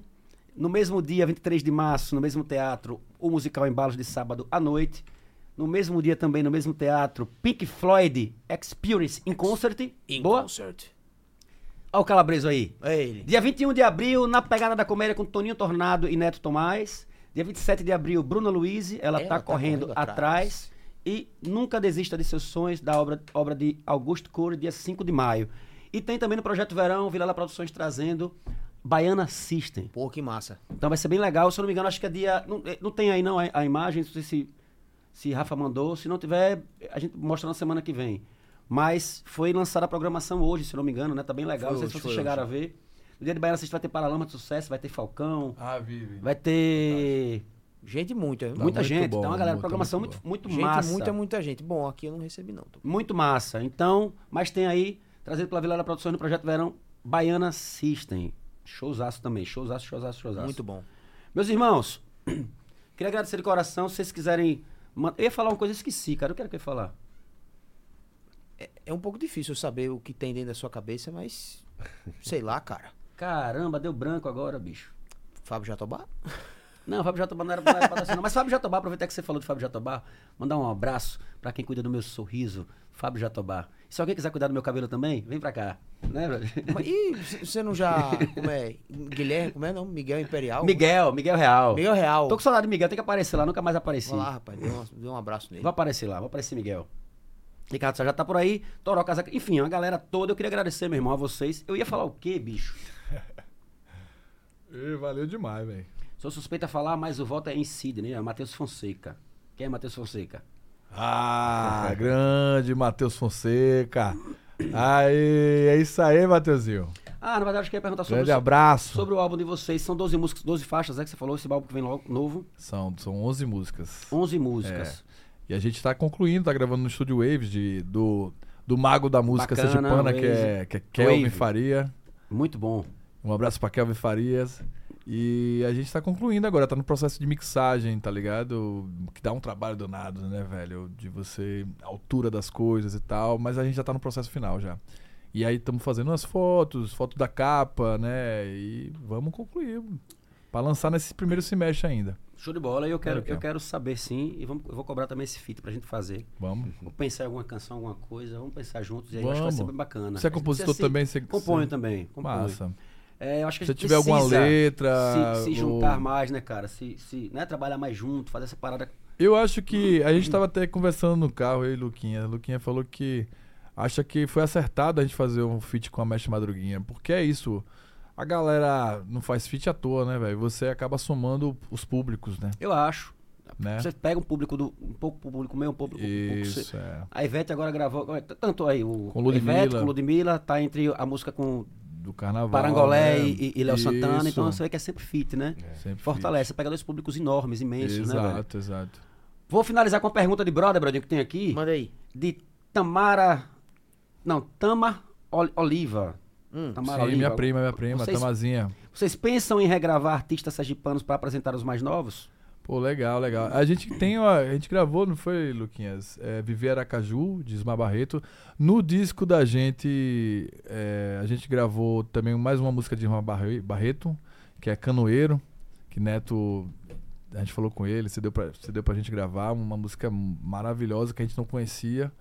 No mesmo dia, 23 de março, no mesmo teatro, o musical Embalos de Sábado à noite. No mesmo dia também, no mesmo teatro, Pink Floyd Experience in Concert. In Boa? concert. Olha o calabreso aí. É ele. Dia 21 de abril, na pegada da comédia com Toninho Tornado e Neto Tomás. Dia 27 de abril, Bruna Luiz, ela, Ela tá, correndo, correndo atrás. atrás. E nunca desista de seus sonhos, da obra, obra de Augusto Cury, dia 5 de maio. E tem também no Projeto Verão, Vilela Produções trazendo Baiana System. Pô, que massa. Então vai ser bem legal. Se eu não me engano, acho que é dia. Não, eh, não tem aí não a, a imagem, não sei se, se Rafa mandou. Se não tiver, a gente mostra na semana que vem. Mas foi lançada a programação hoje, se eu não me engano, né? Tá bem legal. Foi não sei se hoje, vocês chegaram a ver. No dia de Baiana System vai ter Paralama de Sucesso, vai ter Falcão, Ah, vive. vai ter Gente muita. Tá muita muito gente. bom, então, a galera, muito, programação muito muito, muito, Gente, massa. muita, muita gente. Bom, aqui eu não recebi, não. Tô- Muito massa. Então, mas tem aí, trazido pela Vilela Produções no Projeto Verão, Baiana System. Showzaço também. Showzaço, showzaço, showzaço. Muito bom. Meus irmãos, queria agradecer de coração. Se vocês quiserem. man- Eu ia falar uma coisa e esqueci, cara. Eu quero que eu ia falar. É um pouco difícil saber o que tem dentro da sua cabeça, mas. Sei lá, cara. Caramba, deu branco agora, bicho. Fábio Jatobá? Não, Fábio Jatobá não era, não era patrocinador. Mas Fábio Jatobá, aproveitar que você falou de Fábio Jatobá, mandar um abraço pra quem cuida do meu sorriso, Fábio Jatobá. Se alguém quiser cuidar do meu cabelo também, vem pra cá. Né? Mas, e você não já. Como é? Guilherme, como é não? Miguel Imperial? Miguel, Miguel Real. Miguel Real. Tô com saudade de Miguel, tem que aparecer lá, nunca mais apareci. Vou lá, rapaz. Dê um, dê um abraço nele. Vou aparecer lá, vou aparecer Miguel. Ricardo já tá por aí, Toró Casaca, enfim, a galera toda, eu queria agradecer, meu irmão, a vocês. Eu ia falar o quê, bicho? Ih, valeu demais, velho. Sou suspeito a falar, mas o voto é em Sidney, é Matheus Fonseca. Quem é Matheus Fonseca? Ah, grande Matheus Fonseca. Aí, é isso aí, Matheusinho. Ah, na verdade, acho que eu ia perguntar sobre, Grande abraço. sobre o álbum de vocês. São 12 músicas, 12 faixas, é que você falou? Esse álbum que vem logo, novo. São, são 11 músicas. 11 músicas. E a gente tá concluindo, tá gravando no Studio Waves de, do, do mago da música Bacana, sergipana, que é, que é Kelvin Wave. Faria. Muito bom. Um abraço pra Kelvin Farias. E a gente tá concluindo agora, tá no processo de mixagem, tá ligado? Que dá um trabalho danado, né, velho? De você, a altura das coisas e tal, mas a gente já tá no processo final já. E aí estamos fazendo umas fotos, fotos da capa, né? E vamos concluir. Pra lançar nesse primeiro semestre ainda. Show de bola. E eu quero, eu é. quero saber sim. E vamos, eu vou cobrar também esse feat pra gente fazer. Vamos. Vamos pensar em alguma canção, alguma coisa. Vamos pensar juntos. E aí eu acho que vai Vamos. ser bem bacana. Você é compositor também? Você, Componho você- também. Componho. Massa. É, eu acho que a Se gente tiver alguma letra. Se, se ou- juntar mais, né, cara? Se, se né, trabalhar mais junto, fazer essa parada. Eu acho que. A gente tava até conversando no carro, eu e Luquinha. Luquinha falou que acha que foi acertado a gente fazer um feat com a Mestre Madruguinha. Porque é isso. A galera não faz feat à toa, né, velho? Você acaba somando os públicos, né? Eu acho. né? Você pega um público do. um pouco público meu, um pouco. Um pouco Isso, é. A Ivete agora gravou. Tanto aí, o Com Ludmilla. Ivete com Ludmilla, tá entre a música com Do carnaval. Parangolé né? e, e Léo Santana, então você vê que é sempre fit, né? Sempre Fortalece, você pega dois públicos enormes, imensos, né, velho? Exato, exato. Vou finalizar com uma pergunta de brother, Brodinho, que tem aqui. Manda aí. De Tamara. Não, Tama Ol- Oliva. Hum. Tamara Sim, Oliva. minha prima, minha prima, Vocês- Tamazinha. Vocês pensam em regravar artistas sergipanos para apresentar os mais novos? Pô, legal, legal. A gente tem, ó, a gente gravou, não foi, Luquinhas? É, Viver Aracaju, de Ismar Barreto. No disco da gente, é, a gente gravou também mais uma música de Ismar Barre- Barreto, que é Canoeiro, que Neto, a gente falou com ele, cedeu pra, cedeu pra gente gravar, uma música maravilhosa que a gente não conhecia.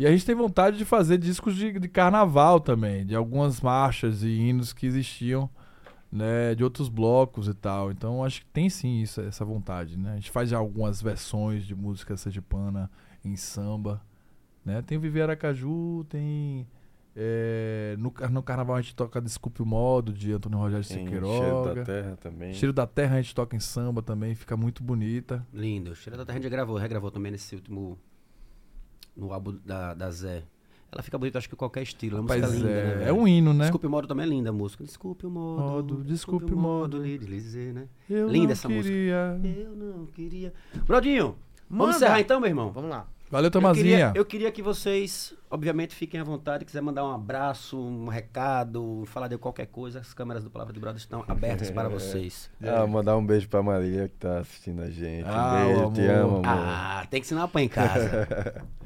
E a gente tem vontade de fazer discos de, de carnaval também, de algumas marchas e hinos que existiam né, de outros blocos e tal. Então acho que tem sim isso, essa vontade, né? A gente faz já algumas versões de música sergipana em samba, né? Tem o Viver Aracaju, tem é, no, no carnaval a gente toca Desculpe o Modo de Antônio Rogério Tem Siqueiroga. Cheiro da Terra também. Cheiro da Terra a gente toca em samba também, fica muito bonita. Lindo. Cheira da Terra a gente gravou, regravou também nesse último. No álbum da, da Zé. Ela fica bonita, acho que qualquer estilo. É uma Mas música linda, é, né? é um hino, né? Desculpe o modo também é linda a música. Desculpe o modo. Modo, desculpe o modo. lhe dizer, né? Eu Linda não essa música. queria... Eu não queria. Brodinho, Manda. vamos encerrar então, meu irmão? Vamos lá. Valeu, Eu queria, eu queria que vocês, obviamente, fiquem à vontade. Quiser mandar um abraço, um recado, falar de qualquer coisa, as câmeras do Palavra de Brother estão abertas para vocês. Ah, mandar um beijo pra Maria que tá assistindo a gente. Ah, um beijo, o te amor. amo, amor. Ah, tem que ensinar pra em casa.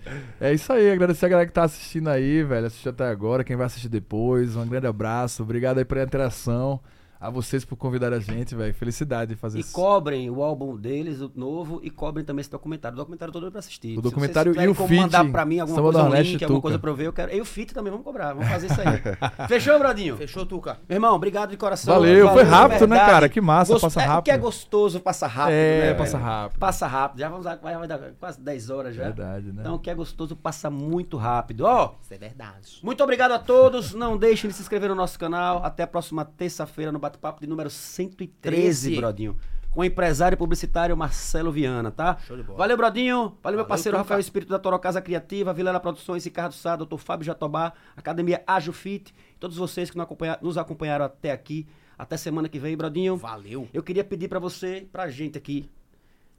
É isso aí, agradecer a galera que tá assistindo aí, velho, assistiu até agora, quem vai assistir depois, um grande abraço, obrigado aí pela interação, a vocês por convidar a gente, velho, felicidade de fazer E isso. cobrem o álbum deles, o novo, e cobrem também esse documentário. O documentário todo é pra assistir. O documentário Se e o como feat, mandar pra mim alguma Samba coisa, um link, alguma coisa pra eu ver, eu quero. E o feat também, vamos cobrar. Vamos fazer isso aí. Fechou, Brodinho? Fechou, Tuca? Meu irmão, obrigado de coração. Valeu, foi de rápido, né, cara? Que massa, Gost- passa é, rápido. que é gostoso, passa rápido. É, né, passa velho? rápido. Passa rápido. Já vamos vai, vai dar quase 10 horas já. Verdade, né? Então, o que é gostoso passa muito rápido. Ó, Isso é verdade. muito obrigado a todos. Não deixem de se inscrever no nosso canal. Até a próxima terça-feira no bate-papo de número 113, 13. Brodinho. Com o empresário e publicitário Marcelo Viana, tá? Show de bola. Valeu, Brodinho. Valeu, meu Valeu, parceiro Tuca. Rafael Espírito da Torocasa Criativa, Vilela Produções, Ricardo Sá, Dr. Fábio Jatobá, Academia Ágil Fit, todos vocês que nos acompanha- nos acompanharam até aqui. Até semana que vem, Brodinho. Valeu. Eu queria pedir pra você, pra gente aqui,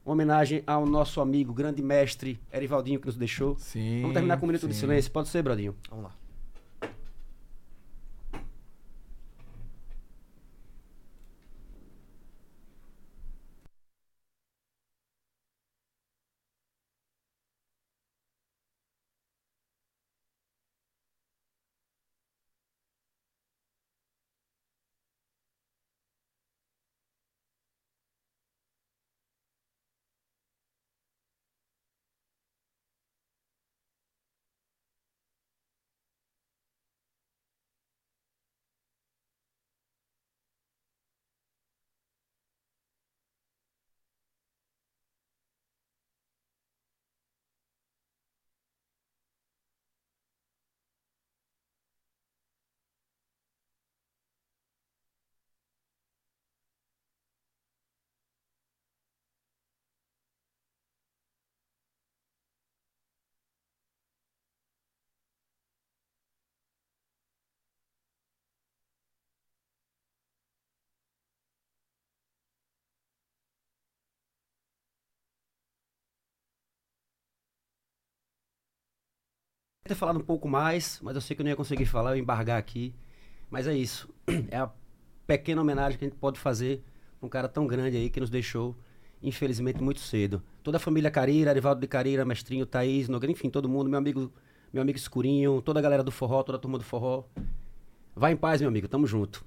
uma homenagem ao nosso amigo, grande mestre Erivaldinho, que nos deixou. Sim. Vamos terminar com um minuto de sim. silêncio. Pode ser, Brodinho? Vamos lá. Ter falado um pouco mais, mas eu sei que eu não ia conseguir falar, eu embargar aqui. Mas é isso. É a pequena homenagem que a gente pode fazer um cara tão grande aí que nos deixou, infelizmente, muito cedo. Toda a família Carira, Arivaldo de Carira, Mestrinho, Thaís, Nogueira, enfim, todo mundo, meu amigo, meu amigo Escurinho, toda a galera do forró, toda a turma do forró. Vai em paz, meu amigo, tamo junto.